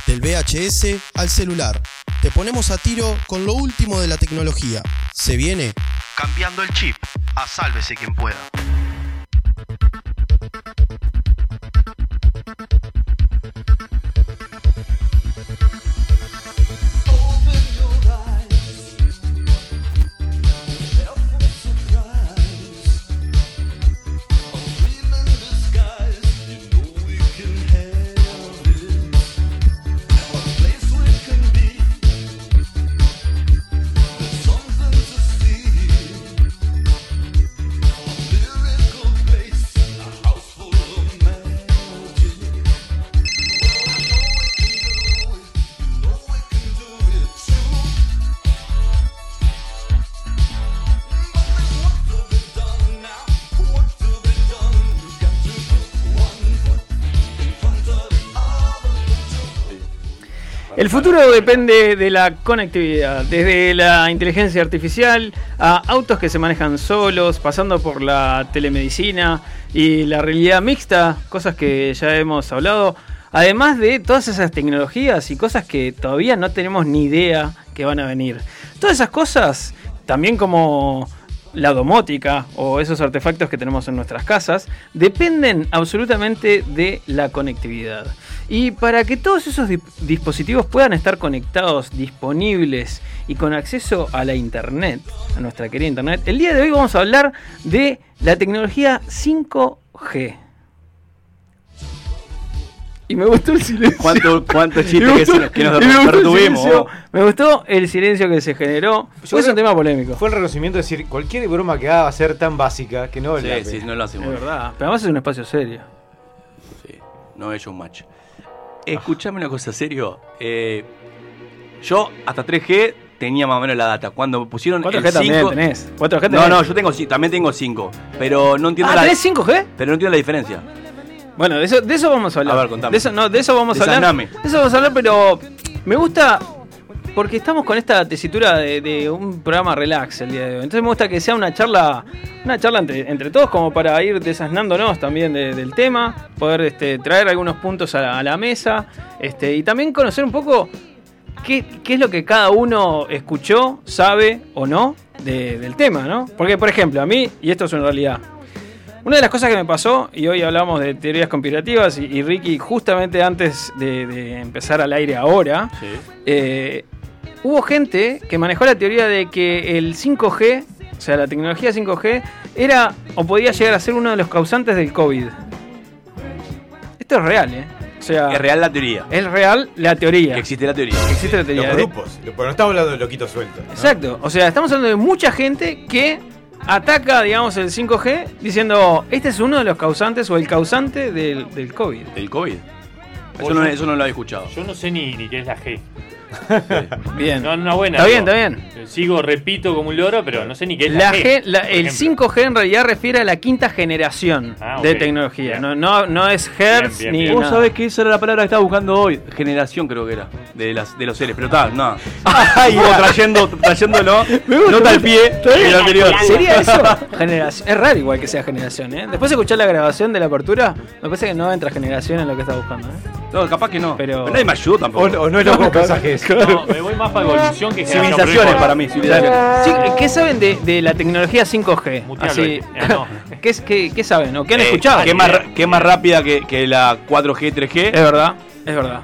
Del VHS al celular. Te ponemos a tiro con lo último de la tecnología. Se viene cambiando el chip a sálvese quien pueda. Futuro depende de la conectividad, desde la inteligencia artificial a autos que se manejan solos, pasando por la telemedicina y la realidad mixta, cosas que ya hemos hablado. Además de todas esas tecnologías y cosas que todavía no tenemos ni idea que van a venir. Todas esas cosas, también como la domótica o esos artefactos que tenemos en nuestras casas, dependen absolutamente de la conectividad. Y para que todos esos di- dispositivos puedan estar conectados, disponibles y con acceso a la Internet, a nuestra querida Internet, el día de hoy vamos a hablar de la tecnología 5G. Y me gustó el silencio. ¿Cuánto, cuánto chiste que, gustó- se- que nos y me gustó el retuvimos? silencio- Me gustó el silencio que se generó. Fue creo- un tema polémico. Fue el reconocimiento de decir, cualquier broma que haga va a ser tan básica que no la Sí, sí, no lo hacemos. Es verdad. Pero además es un espacio serio. No es un match. Escuchame una cosa, serio. Eh, yo hasta 3G tenía más o menos la data. Cuando me pusieron 4G el también 5, tenés. 4G No, tenés. no, yo tengo, también tengo 5. Pero no entiendo Ah, la ¿tenés 5G? Pero no entiendo la diferencia. Bueno, de eso, de eso vamos a hablar. A ver, contame. De eso, no, de eso vamos a hablar. De eso vamos a hablar, pero me gusta porque estamos con esta tesitura de, de un programa relax el día de hoy. Entonces me gusta que sea una charla, una charla entre, entre todos como para ir desasnándonos también de- del tema, poder este, traer algunos puntos a la, a la mesa este, y también conocer un poco qué, qué es lo que cada uno escuchó, sabe o no de- del tema, ¿no? Porque, por ejemplo, a mí, y esto es una realidad, una de las cosas que me pasó, y hoy hablamos de teorías conspirativas, y, y Ricky, justamente antes de, de empezar al aire ahora, eh, hubo gente que manejó la teoría de que el 5G, o sea, la tecnología 5G, era o podía llegar a ser uno de los causantes del COVID. Esto es real, ¿eh? O sea, Es real la teoría. es real la teoría. Que existe la teoría. Existe la teoría. Los grupos, pero no estamos hablando de loquitos sueltos. ¿no? Exacto. O sea, estamos hablando de mucha gente que ataca, digamos, el 5G diciendo, este es uno de los causantes o el causante del, del COVID. ¿Del COVID? Eso no, eso no lo había escuchado. Yo no sé ni, ni qué es la G. Bien. No, no, buena. Está bien, está bien. Sigo, repito como un loro, pero no sé ni qué es la, La G, la- el ejemplo. 5G en realidad refiere a la quinta generación Ah, de tecnología. Bien. No, no, no es Hertz Bien, bien, ni bien. Vos nada. sabés que esa era la palabra que estaba buscando hoy. Generación creo que era. De, las, de los seres. Pero está, nada. Ay, Como trayendo, trayéndolo. Nota al pie. Anterior. ¿Sería eso? Generación. Es raro igual que sea generación, ¿eh? Después de escuchar la grabación de la apertura, me parece que no entra generación en lo que está buscando, ¿eh? No, capaz que no. Pero- Pero nadie me ayudó tampoco. O, o no es lo que mensajes. No, me voy más para evolución que Civilizaciones para mí, civilizaciones. Sí, ¿Qué saben de, de la tecnología 5G? Mutealo Así. Eh, no. ¿qué, es- qué- qué saben o qué han Eh, escuchado? Que es más, es más rápida que, que la 4G, 3G. Es verdad, es verdad.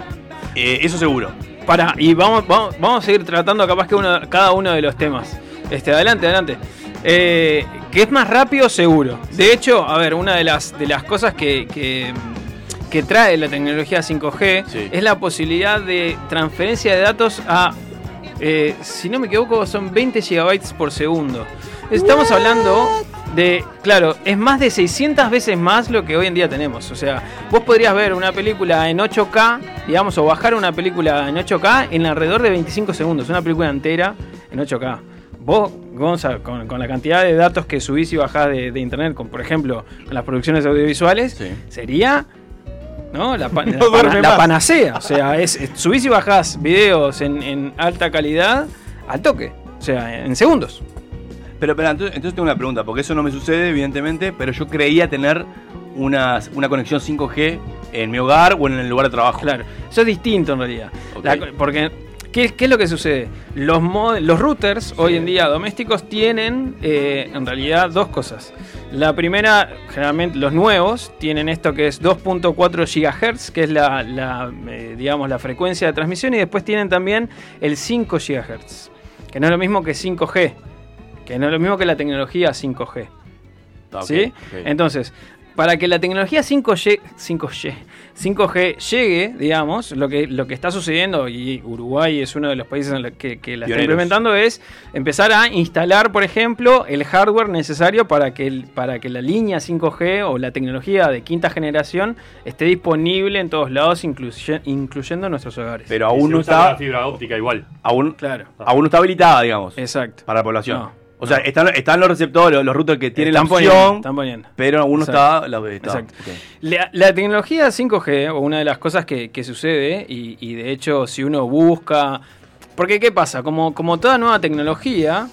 Eh, eso seguro. Para, y vamos, vamos, vamos a seguir tratando capaz que uno, cada uno de los temas. Este, adelante, adelante. Eh, que es más rápido, seguro. De hecho, a ver, una de las, de las cosas que, que, que trae la tecnología 5G Sí. es la posibilidad de transferencia de datos a, eh, si no me equivoco, son 20 gigabytes por segundo. Estamos hablando de, claro, es más de 600 veces más lo que hoy en día tenemos. O sea, vos podrías ver una película en 8K, digamos, o bajar una película en 8K en alrededor de 25 segundos. Una película entera en 8K. Vos, Gonza, con, con la cantidad de datos que subís y bajás de, de internet, con, por ejemplo, con las producciones audiovisuales, Sí. sería ¿no? la, pana- panacea. O sea, es, es- subís y bajás videos en, en alta calidad al toque. O sea, en segundos. Pero, pero entonces, entonces tengo una pregunta, porque eso no me sucede, evidentemente, pero yo creía tener una, una conexión 5G en mi hogar o en el lugar de trabajo. Claro, eso es distinto en realidad. La- porque, ¿qué, qué es lo que sucede? Los, los routers hoy en día domésticos tienen eh, en realidad dos cosas. La primera, generalmente los nuevos, tienen esto que es 2.4 GHz, que es la, la, eh, digamos, la frecuencia de transmisión, y después tienen también el 5 GHz, que no es lo mismo que 5G, que no es lo mismo que la tecnología 5G. Ah, ¿Sí? Entonces, para que la tecnología 5G, 5G, 5G llegue, digamos, lo que, lo que está sucediendo, y Uruguay es uno de los países en los que, que la está implementando, es empezar a instalar, por ejemplo, el hardware necesario para que, el- para que la línea 5G o la tecnología de quinta generación esté disponible en todos lados, incluye- incluyendo nuestros hogares. Pero aún se no está, la fibra óptica igual. aún, Claro. aún no está habilitada, digamos, Exacto. para la población. No. O sea, están, están los receptores, los, routers que tienen la opción, poniendo, están poniendo. pero uno Exacto. está... La, está- Exacto. La, la tecnología 5G, o una de las cosas que, que sucede, y, y de hecho si uno busca... Porque ¿qué pasa? Como, como toda nueva tecnología,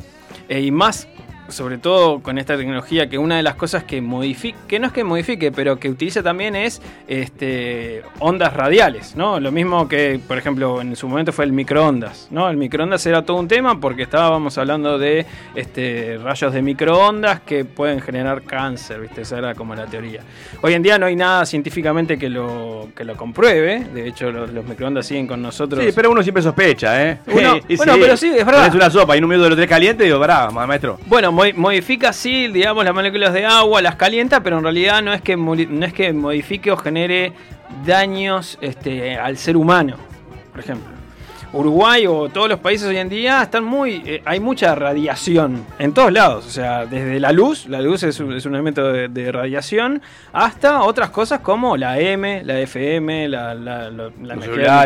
eh, y más sobre todo con esta tecnología, que una de las cosas que modifique, que no es que modifique, pero que utiliza también es este, ondas radiales, ¿no? Lo mismo que, por ejemplo, en su momento fue el microondas, ¿no? El microondas era todo un tema porque estábamos hablando de este, rayos de microondas que pueden generar cáncer, ¿viste? Esa era como la teoría. Hoy en día no hay nada científicamente que lo, que lo compruebe, de hecho los, los microondas siguen con nosotros. Sí, pero uno siempre sospecha, ¿eh? Uno- bueno, pero sí, es verdad. Pones una sopa y en un minuto de los tres caliente digo, pará, ma- maestro. Bueno, modifica sí, digamos, las moléculas de agua, las calienta, pero en realidad no es que, no es que modifique o genere daños este, al ser humano, por ejemplo. Uruguay o todos los países hoy en día están muy. eh, hay mucha radiación en todos lados. O sea, desde la luz, la luz es un, es un elemento de, de radiación, hasta otras cosas como la M, la FM, la, la, la- la energía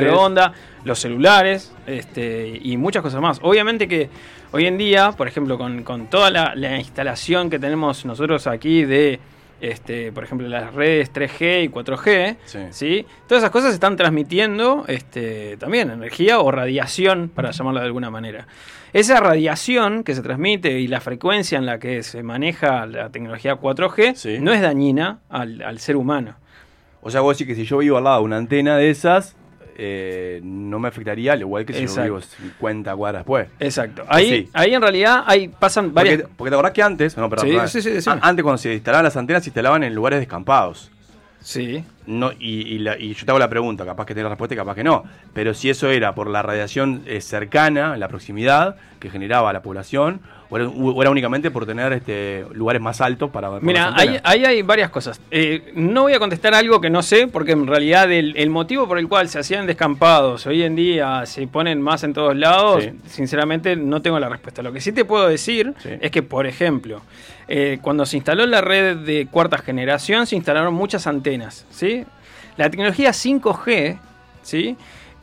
los celulares este, y muchas cosas más. Obviamente que hoy en día, por ejemplo, con, con toda la, la instalación que tenemos nosotros aquí de, este, por ejemplo, las redes 3G y 4G, Sí. todas esas cosas están transmitiendo este, también energía o radiación, para llamarla de alguna manera. Esa radiación que se transmite y la frecuencia en la que se maneja la tecnología 4G no es dañina al, al ser humano. O sea, vos decís que si yo vivo al lado de una antena de esas, eh, no me afectaría, al igual que si Exacto. yo vivo 50 cuadras después. Exacto. Ahí, Sí. ahí en realidad hay, pasan varias... Porque, porque te acordás que antes, no, perdón, Sí, sí, antes cuando se instalaban las antenas, se instalaban en lugares descampados. Sí. No, y, y la- y yo te hago la pregunta, capaz que tenés la respuesta y capaz que no. Pero si eso era por la radiación eh, cercana, la proximidad que generaba la población, o era, o era únicamente por tener este, lugares más altos para para Mira, ahí, hay varias cosas. Eh, no voy a contestar algo que no sé, porque en realidad el, el motivo por el cual se hacían descampados hoy en día se ponen más en todos lados, Sí. sinceramente no tengo la respuesta. Lo que sí te puedo decir es que, por ejemplo, eh, cuando se instaló la red de cuarta generación, se instalaron muchas antenas, ¿sí? La tecnología 5G, ¿sí?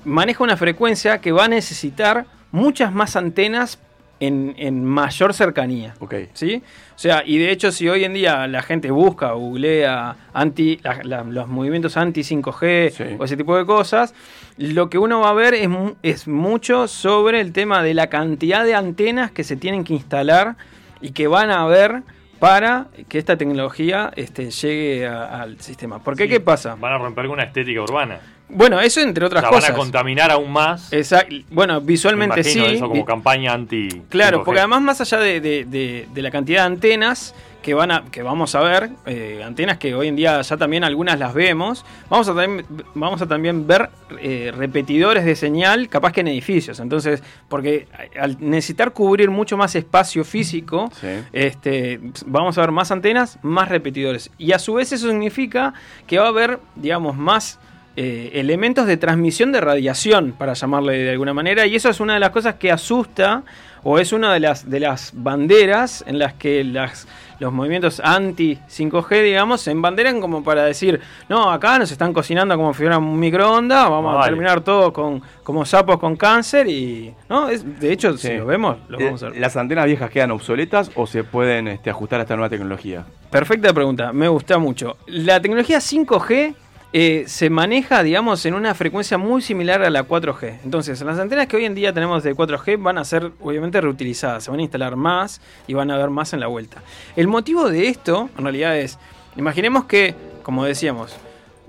Maneja una frecuencia que va a necesitar muchas más antenas en, en mayor cercanía. ¿sí? O sea, y de hecho, si hoy en día la gente busca o googlea anti, la- la- los movimientos anti 5G o ese tipo de cosas, lo que uno va a ver es, mu- es mucho sobre el tema de la cantidad de antenas que se tienen que instalar y que van a haber para que esta tecnología este, llegue a- al sistema. Porque, Sí. ¿qué pasa? Van a romper con una estética urbana. Bueno, eso entre otras sea, cosas. Van a contaminar aún más. Exacto. Bueno, visualmente Me imagino sí. Eso como Vi- campaña anti. Claro, 5G. porque además más allá de, de- de- de la cantidad de antenas que van a, que vamos a ver, eh, antenas que hoy en día ya también algunas las vemos, vamos a también, vamos a también ver eh, repetidores de señal, capaz que en edificios. Entonces, porque al necesitar cubrir mucho más espacio físico, este, vamos a ver más antenas, más repetidores. Y a su vez eso significa que va a haber, digamos, más eh, elementos de transmisión de radiación, para llamarle de alguna manera, y eso es una de las cosas que asusta, o es una de las, de las banderas en las que las, los movimientos anti-5G, digamos, se embanderan como para decir, no, acá nos están cocinando como si fuera un microondas, vamos a terminar todos con, como sapos con cáncer, y no, es, de hecho, si lo vemos, lo Eh, vamos a ver. ¿Las antenas viejas quedan obsoletas o se pueden este, ajustar a esta nueva tecnología? Perfecta pregunta, me gusta mucho. La tecnología 5G eh, se maneja, digamos, en una frecuencia muy similar a la 4G. Entonces, las antenas que hoy en día tenemos de 4G van a ser, obviamente, reutilizadas. Se van a instalar más y van a haber más en la vuelta. El motivo de esto, en realidad, es, imaginemos que, como decíamos,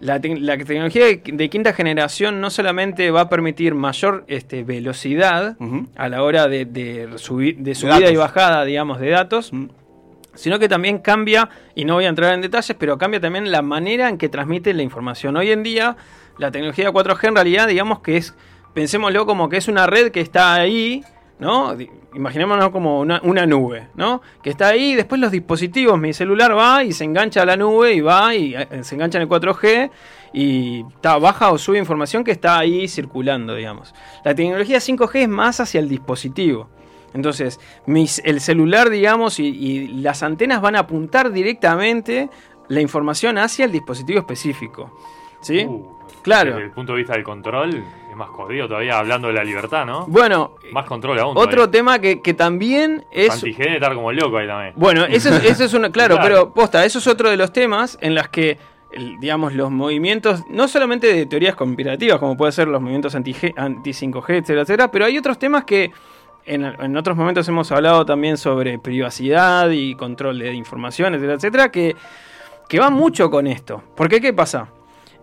la, tec- la tecnología de, de quinta generación no solamente va a permitir mayor este, velocidad a la hora de, de subi- de subida y bajada, digamos, de datos, sino que también cambia, y no voy a entrar en detalles, pero cambia también la manera en que transmite la información. Hoy en día, la tecnología 4G en realidad, digamos que es, pensémoslo como que es una red que está ahí, ¿no? Imaginémonos como una, nube, ¿no? Que está ahí, y después los dispositivos, mi celular va y se engancha a la nube y va y eh, se engancha en el 4G y baja o sube información que está ahí circulando, digamos. La tecnología 5G es más hacia el dispositivo. Entonces, mis, el celular, digamos, y, y las antenas van a apuntar directamente la información hacia el dispositivo específico. ¿Sí? Uh, claro. Desde el punto de vista del control, es más jodido todavía hablando de la libertad, ¿no? Bueno, Más control aún. otro tema que, que también es Antigene estar como loco ahí también. Bueno, eso es, eso es una. Claro, Claro. pero posta, eso es otro de los temas en las que, digamos, los movimientos, no solamente de teorías conspirativas, como puede ser los movimientos anti-G- anti-5G, etcétera, etcétera, pero hay otros temas que en, otros momentos hemos hablado también sobre privacidad y control de información, etcétera, etcétera, que, va mucho con esto. Porque, ¿qué pasa?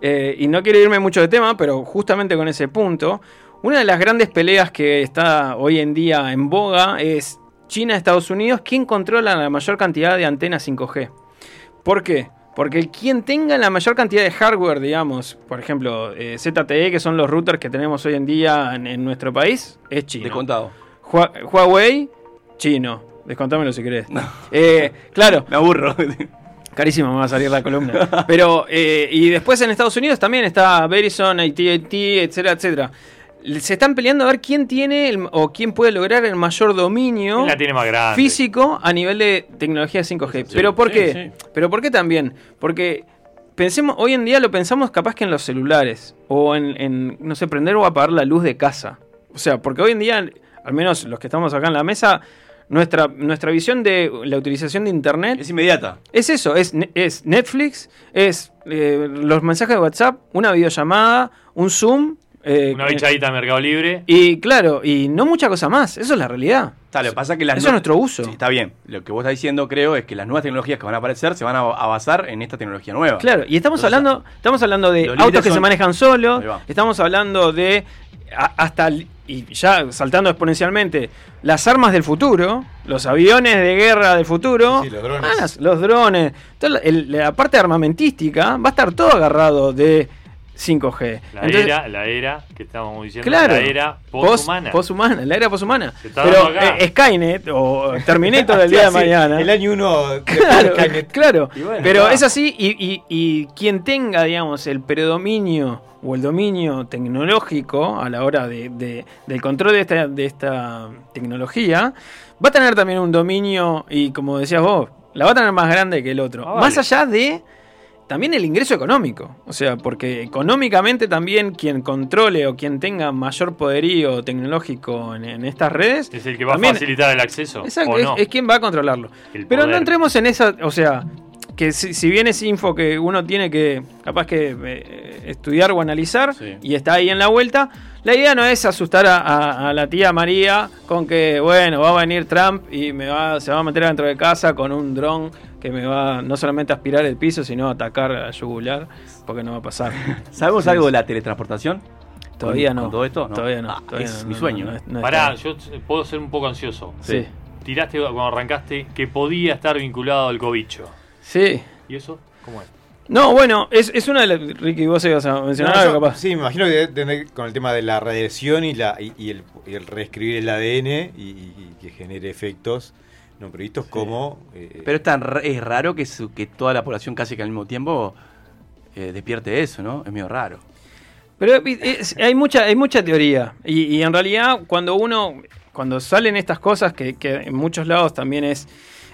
Eh, y no quiero irme mucho de tema, pero justamente con ese punto, una de las grandes peleas que está hoy en día en boga es China-Estados Unidos, ¿quién controla la mayor cantidad de antenas 5G? ¿Por qué? Porque quien tenga la mayor cantidad de hardware, digamos, por ejemplo, eh, ZTE, que son los routers que tenemos hoy en día en, en nuestro país, es chino. Descontado. Hua- Huawei, chino. Descontámelo si querés. Eh, claro. Me aburro. Carísimo me va a salir la columna. Pero, eh, y después en Estados Unidos también está Verizon, AT&T, etcétera, etcétera. Se están peleando a ver quién tiene el- o quién puede lograr el mayor dominio ¿Quién la tiene más grande? físico a nivel de tecnología 5G. Pero ¿por sí, qué? Pero ¿por qué también? Porque pensemos, hoy en día lo pensamos capaz que en los celulares o en, en, no sé, prender o apagar la luz de casa. O sea, porque hoy en día, al menos los que estamos acá en la mesa, nuestra, nuestra visión de la utilización de Internet Es inmediata. es eso, es, es Netflix, es eh, los mensajes de WhatsApp, una videollamada, un Zoom. Eh, Una bichadita de Mercado Libre. Y claro, y no mucha cosa más, eso es la realidad. Está, lo pasa que las Eso es nue- nuestro uso. Sí, está bien. Lo que vos estás diciendo, creo, es que las nuevas tecnologías que van a aparecer se van a, a basar en esta tecnología nueva. Claro, y estamos Entonces, hablando, estamos hablando de autos que se manejan solos, estamos hablando de a- hasta y ya saltando exponencialmente las armas del futuro, los aviones de guerra del futuro, Sí, los drones. los drones, el- la parte armamentística va a estar todo agarrado de 5G. La Entonces- era, la era que estábamos diciendo, Claro. la era Post- post-humana. Poshumana, la era poshumana. Pero eh, Skynet o Terminator del día de mañana. El año 1 Claro, claro. Y bueno, pero claro. es así y, y- y quien tenga, digamos, el predominio o el dominio tecnológico a la hora de, de- del control de esta, de esta tecnología, va a tener también un dominio y como decías vos, la va a tener más grande que el otro. Ah, vale. Más allá de también el ingreso económico. O sea, porque económicamente también quien controle o quien tenga mayor poderío tecnológico en, en estas redes... Es el que va también- a facilitar el acceso. Exacto, ¿o no? es quien va a controlarlo. El Pero no entremos en esa, o sea, que si, si bien es info que uno tiene que, capaz que eh, estudiar o analizar, y está ahí en la vuelta, la idea no es asustar a, a- a la tía María con que, bueno, va a venir Trump y me va, se va a meter dentro de casa con un dron que me va no solamente a aspirar el piso, sino a atacar a yugular, porque no va a pasar. ¿Sabemos Sí, algo de la teletransportación? Todavía ¿Con- no. con todo esto? Todavía no, Ah, todavía es no, mi no, sueño. no, no, no Pará, está. yo puedo ser un poco ansioso. Sí. Tiraste cuando arrancaste que podía estar vinculado al cobicho. Sí. ¿Y eso? ¿Cómo es? No, bueno, es, es una de las... Ricky, vos ibas a mencionar No, algo yo- capaz. Sí, me imagino que con el tema de la radiación y, la, y, y el, y el reescribir el ADN y, y que genere efectos no previstos como... eh, Pero es, tan es raro que, su- que toda la población casi que al mismo tiempo eh, despierte eso, ¿no? Es medio raro. Pero es- hay mucha, hay mucha teoría. Y, y en realidad, cuando uno, cuando salen estas cosas, que, que en muchos lados también es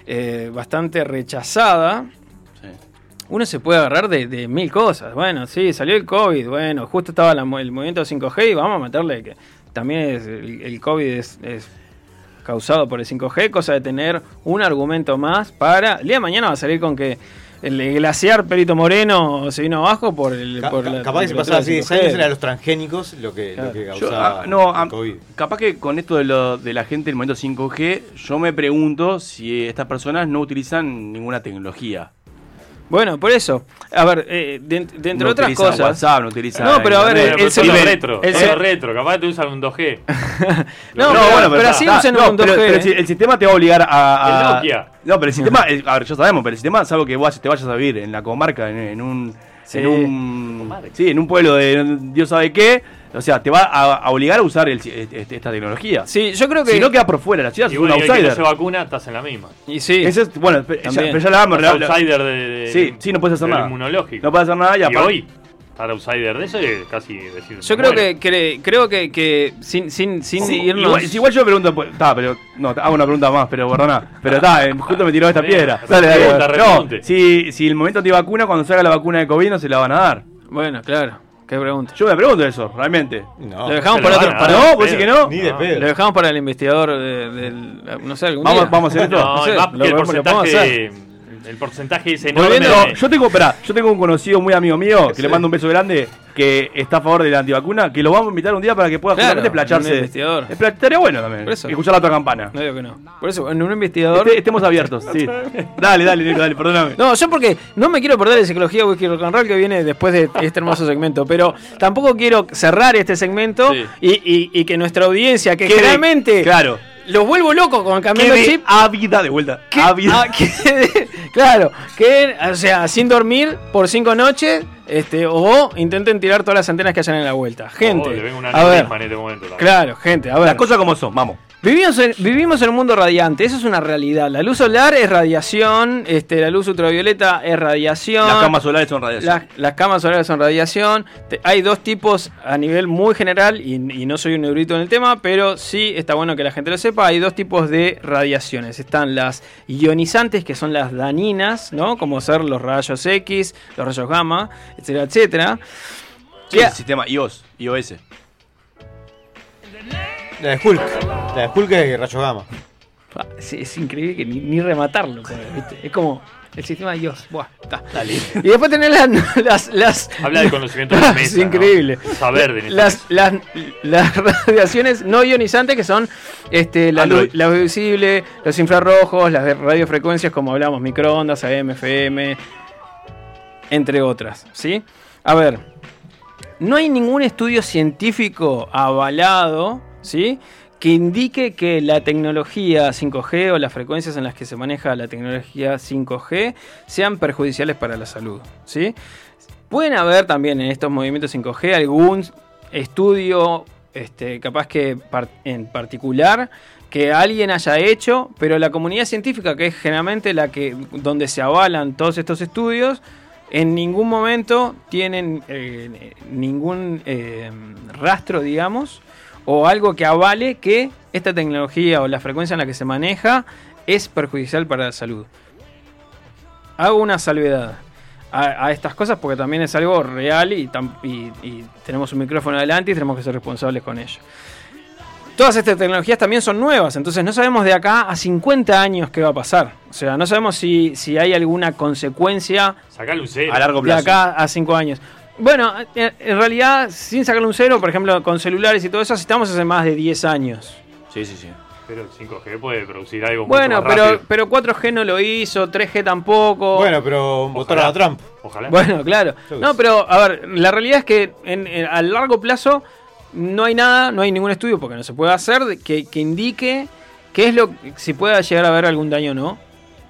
eh, bastante rechazada, uno se puede agarrar de, de mil cosas. Bueno, sí, salió el COVID, bueno, justo estaba la el movimiento 5G y vamos a meterle que también es- el, el COVID es, es causado por el 5G, cosa de tener un argumento más para... El día de mañana va a salir con que el glaciar Perito Moreno se vino abajo por el... ca- por ca- la capaz que se pasaba así 10 años 5G. eran los transgénicos lo que, lo que Yo, causaba ah, no, el ah, COVID. capaz que con esto de, lo, de la gente del momento 5G, yo me pregunto si estas personas no utilizan ninguna tecnología. Bueno, por eso. A ver, eh, de, de entre No otras cosas. WhatsApp, no No, pero a ver, el, Pero el celu- retro, el retro. Capaz te usan un 2G. No, pero- pero está, así está. usen No, un pero- 2G. pero si el sistema te va a obligar a. a- El Nokia. No, pero el sistema, eh, a ver, ya sabemos, pero el sistema es algo que vos te vayas a vivir en la comarca, en, en un. Sí. En un. Sí, en un pueblo de Dios sabe qué. O sea, te va a, a obligar a usar el- este- esta tecnología. Sí, yo creo que. Si no queda por fuera, la ciudad Y es un el que no outsider. se vacuna, estás en la misma. Y sí. Ese es- bueno, ya, pero ya la vamos. La- outsider de, de- Sí, sí, no puedes hacer nada. inmunológico. No puedes hacer nada y Y aparte- hoy, estar outsider de eso es casi decir. Yo creo que, cre- creo que, que sin, sin, sin Sí, irnos. igual, si igual yo me pregunto, pues, está, pero no, te hago una pregunta más, pero perdona, pero está, eh, justo me tiró esta piedra. no, si, si el momento antivacuna, cuando se haga la vacuna de COVID, no se la van a dar. Bueno, claro. ¿Qué pregunta? Yo me pregunto eso, realmente. No. Lo dejamos para otro. van a- para- no, ¿vos decís que no? Ni de pedo. Lo dejamos para el investigador de- del. No sé, algún Vamos- día. vamos a hacer esto. No, No sé, lo el lo podemos porcentaje, hacer. El porcentaje es enorme. Volviendo- No, yo tengo, espera, yo tengo un conocido muy amigo mío, que Sí. le mando un beso grande, que está a favor de la antivacuna, que lo vamos a invitar un día para que pueda Claro, justamente placharse. Estaría bueno también. Por eso. Escuchar la otra campana. No digo que no. Por eso, en un investigador. Este- estemos abiertos, sí. dale, dale, Nico, dale, perdóname. No, yo porque no me quiero perder de psicología whisky rock and roll que viene después de este hermoso segmento, pero tampoco quiero cerrar este segmento Sí. y, y- y que nuestra audiencia, que Quede- generalmente Claro. Los vuelvo locos con cambiando el chip, ávida de vuelta. ávida. ah, claro, que, o sea, sin dormir por cinco noches, este, o intenten tirar todas las antenas que hayan en la vuelta. Gente, Oh, le vengo una a ver, en este momento. también. claro, gente, a ver. Las cosas como son, vamos. Vivimos en, vivimos en un mundo radiante, eso es una realidad. La luz solar es radiación, este, la luz ultravioleta es radiación. Las camas solares son radiación. Las, las camas solares son radiación. Te- hay dos tipos a nivel muy general, y, y no soy un neurito en el tema, pero sí está bueno que la gente lo sepa. Hay dos tipos de radiaciones. Están las ionizantes, que son las dañinas, ¿no? Como ser los rayos X, los rayos gamma, etcétera, etcétera. Sí, el sistema iOS, iOS. La de Hulk. La de Hulk es rayo gamma. Ah, Es, es increíble que ni, ni rematarlo. puede, ¿viste? Es como el sistema de Dios. Buah, está. Y después tenés las. las, las- Habla de conocimiento de la mesa, Es ¿no? increíble. Saber de las, las, las radiaciones no ionizantes que son este, la, luz, la luz visible, los infrarrojos, las de radiofrecuencias, como hablamos, microondas, AM, FM, entre otras. ¿sí? A ver, no hay ningún estudio científico avalado, ¿sí? que indique que la tecnología 5G o las frecuencias en las que se maneja la tecnología 5G sean perjudiciales para la salud, ¿sí? Pueden haber también en estos movimientos 5G algún estudio, este, capaz que en particular, que alguien haya hecho, pero la comunidad científica, que es generalmente la que donde se avalan todos estos estudios, en ningún momento tienen eh, ningún eh, rastro, digamos, o algo que avale que esta tecnología o la frecuencia en la que se maneja es perjudicial para la salud. Hago una salvedad a, estas cosas porque también es algo real y- y tenemos un micrófono adelante y tenemos que ser responsables con ello. Todas estas tecnologías también son nuevas, entonces no sabemos de acá a 50 años qué va a pasar. O sea, no sabemos si, si hay alguna consecuencia cero. A largo de plazo. acá a 5 años. Bueno, en en realidad, sin sacarle un cero, por ejemplo, con celulares y todo eso, estamos hace más de 10 años. Sí, sí, sí. Pero el 5G puede producir algo Bueno, mucho más pero, rápido. pero 4G no lo hizo, 3G tampoco. Bueno, pero votaron a Trump. Ojalá. Bueno, claro. No, pero a ver, la realidad es que en- en- a largo plazo no hay nada, no hay ningún estudio porque no se puede hacer que, que indique qué es lo si pueda llegar a haber algún daño o no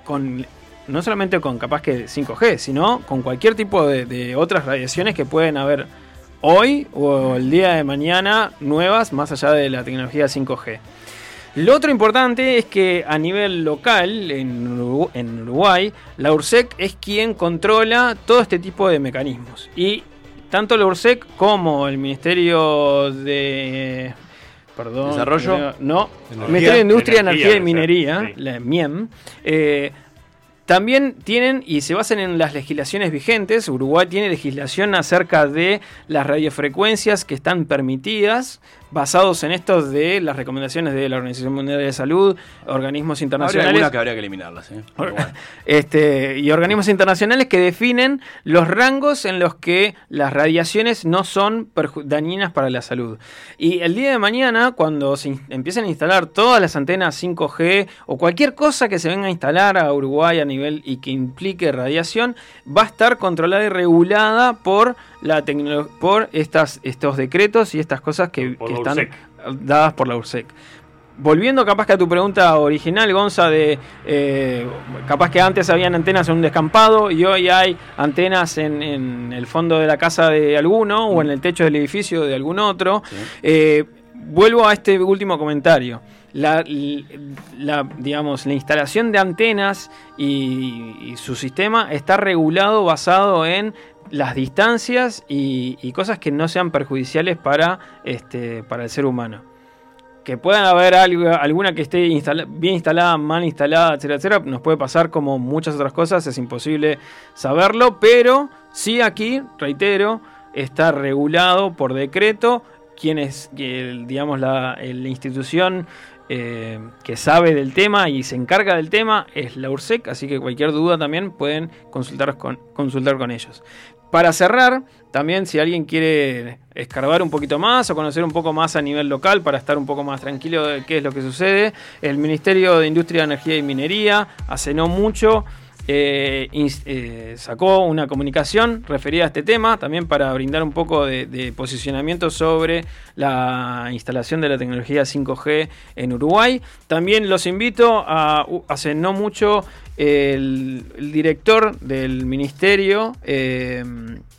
con no solamente con capaz que 5G, sino con cualquier tipo de, otras radiaciones que pueden haber hoy o el día de mañana nuevas más allá de la tecnología 5G. Lo otro importante es que a nivel local, en Uruguay, la URSEC es quien controla todo este tipo de mecanismos. Y tanto la URSEC como el Ministerio de... Perdón. ¿Desarrollo? No, Energía. Ministerio de Industria, Energía, Energía y Minería, sí. la MIEM, eh, también tienen y se basan en las legislaciones vigentes. Uruguay tiene legislación acerca de las radiofrecuencias que están permitidas, basados en estos de las recomendaciones de la Organización Mundial de la Salud, organismos Habría internacionales. algunas que habría que eliminarlas, ¿eh? Bueno. Este, y organismos internacionales que definen los rangos en los que las radiaciones no son dañinas para la salud. Y el día de mañana, cuando se empiecen a instalar todas las antenas 5G o cualquier cosa que se venga a instalar a Uruguay a nivel y que implique radiación, va a estar controlada y regulada por la tecno- por estas, estos decretos y estas cosas que, están URSEC. dadas por la URSEC. Volviendo capaz que a tu pregunta original, Gonza, de eh, capaz que antes habían antenas en un descampado y hoy hay antenas en, en el fondo de la casa de alguno o en el techo del edificio de algún otro. Eh, vuelvo a este último comentario. La, la, digamos, la instalación de antenas y, y su sistema está regulado basado en las distancias y, cosas que no sean perjudiciales para, este, para el ser humano. que pueda haber algo, alguna que esté bien instalada, mal instalada, etcétera, etcétera. Nos puede pasar como muchas otras cosas, es imposible saberlo, pero sí aquí, reitero, está regulado por decreto. Quien es, digamos, la, la institución eh, que sabe del tema y se encarga del tema es la URSEC, así que cualquier duda también pueden consultar con, consultar con ellos. Para cerrar, también si alguien quiere escarbar un poquito más o conocer un poco más a nivel local para estar un poco más tranquilo de qué es lo que sucede, el Ministerio de Industria, Energía y Minería hace no mucho eh, eh, sacó una comunicación referida a este tema, también para brindar un poco de, posicionamiento sobre la instalación de la tecnología 5G en Uruguay. También los invito a, hace no mucho, el, el director del ministerio, eh,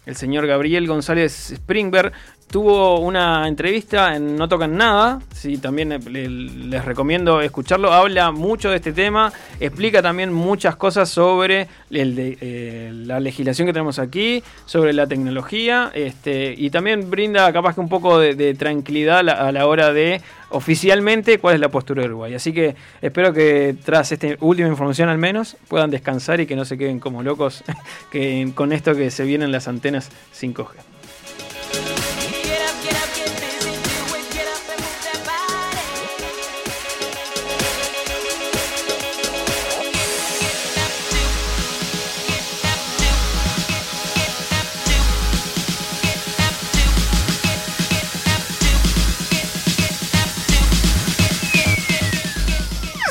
el señor Gabriel González Springberg, tuvo una entrevista en No Tocan Nada, sí, también le- les recomiendo escucharlo, habla mucho de este tema, explica también muchas cosas sobre eh, la legislación que tenemos aquí, sobre la tecnología, este, y también brinda capaz que un poco de, tranquilidad a la hora de oficialmente cuál es la postura de Uruguay. Así que espero que tras esta última información al menos puedan descansar y que no se queden como locos que, con esto que se vienen las antenas 5G.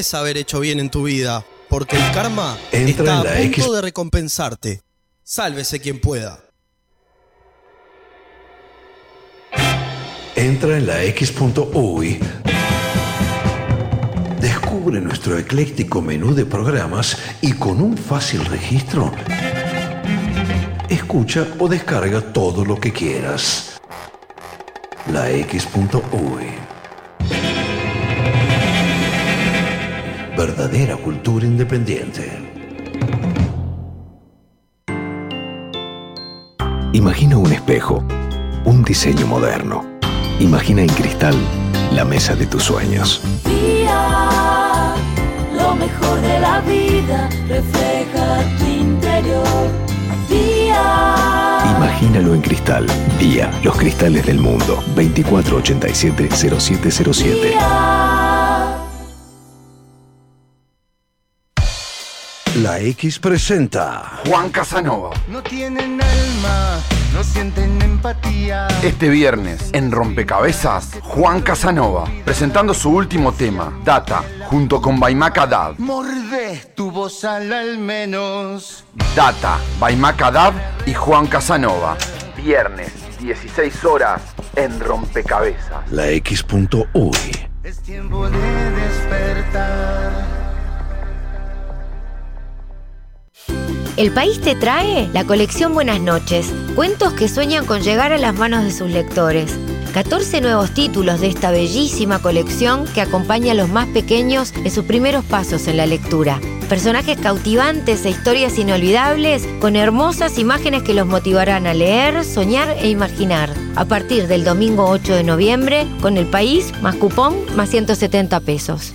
Debes haber hecho bien en tu vida, porque el karma Entra está a punto X- de recompensarte. Sálvese quien pueda. Entra en la X.UI. Descubre nuestro ecléctico menú de programas y con un fácil registro, escucha o descarga todo lo que quieras. La X.UI. Verdadera cultura independiente. Imagina un espejo, un diseño moderno. Imagina en cristal la mesa de tus sueños. Día, lo mejor de la vida refleja tu interior. Día, Imagínalo en cristal. Día, los cristales del mundo. 2487-0707. La X presenta Juan Casanova. No tienen alma, no sienten empatía. Este viernes, en Rompecabezas, Juan Casanova, presentando su último tema, Data, junto con Baimaka Dab. Mordés tu voz al al menos. Data, Baimaka Dab y Juan Casanova. Viernes, 16 horas, en Rompecabezas. La X.UI. Es tiempo de despertar. El país te trae la colección Buenas noches, cuentos que sueñan con llegar a las manos de sus lectores. 14 nuevos títulos de esta bellísima colección que acompaña a los más pequeños en sus primeros pasos en la lectura. Personajes cautivantes e historias inolvidables con hermosas imágenes que los motivarán a leer, soñar e imaginar. A partir del domingo 8 de noviembre, con el país más cupón más 170 pesos.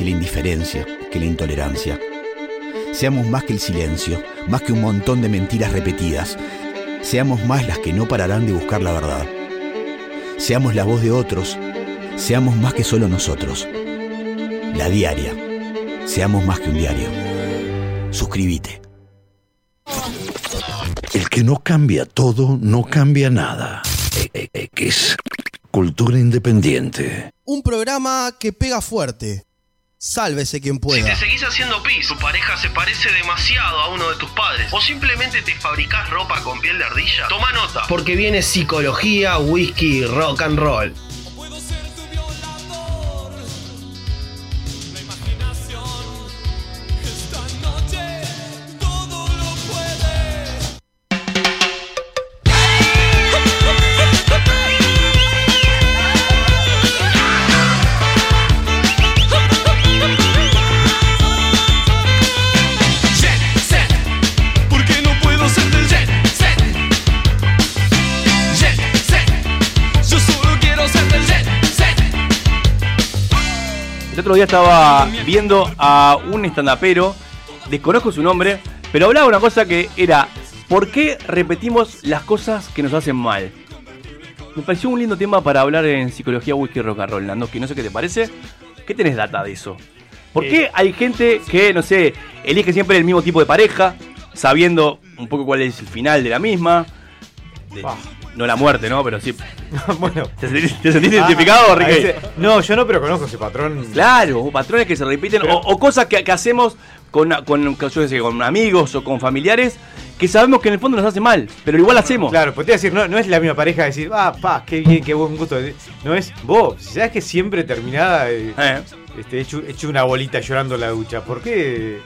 que la indiferencia, que la intolerancia. Seamos más que el silencio, más que un montón de mentiras repetidas. Seamos más las que no pararán de buscar la verdad. Seamos la voz de otros. Seamos más que solo nosotros. La diaria. Seamos más que un diario. Suscríbete. El que no cambia todo, no cambia nada. E- e- X. Cultura independiente. Un programa que pega fuerte. Sálvese quien Si pueda. te seguís haciendo pis, tu pareja se parece demasiado a uno de tus padres, o simplemente te fabricás ropa con piel de ardilla, toma nota. Porque viene psicología, whisky, rock and roll. El otro día estaba viendo a un estandapero, desconozco su nombre, pero hablaba una cosa que era, ¿por qué repetimos las cosas que nos hacen mal? Me pareció un lindo tema para hablar en psicología whisky rock and roll, Nando, que no sé qué te parece. ¿Qué tenés data de eso? ¿Por qué hay gente que, no sé, elige siempre el mismo tipo de pareja, sabiendo un poco cuál es el final de la misma? De- No la muerte, ¿no? Pero sí. bueno. ¿Te sentís, te sentís Ah, identificado, a Ricky? No, yo no, pero conozco ese patrón. Claro, patrones que se repiten, o, o cosas que, que hacemos con, con, yo sé, con amigos o con familiares que sabemos que en el fondo nos hace mal, pero igual hacemos. Claro, pues te iba a decir, no, no es la misma pareja decir, ah, pa, qué bien, qué buen gusto. No es vos, si sabes que siempre terminada, eh, este, hecho, hecho una bolita llorando en la ducha. ¿Por qué?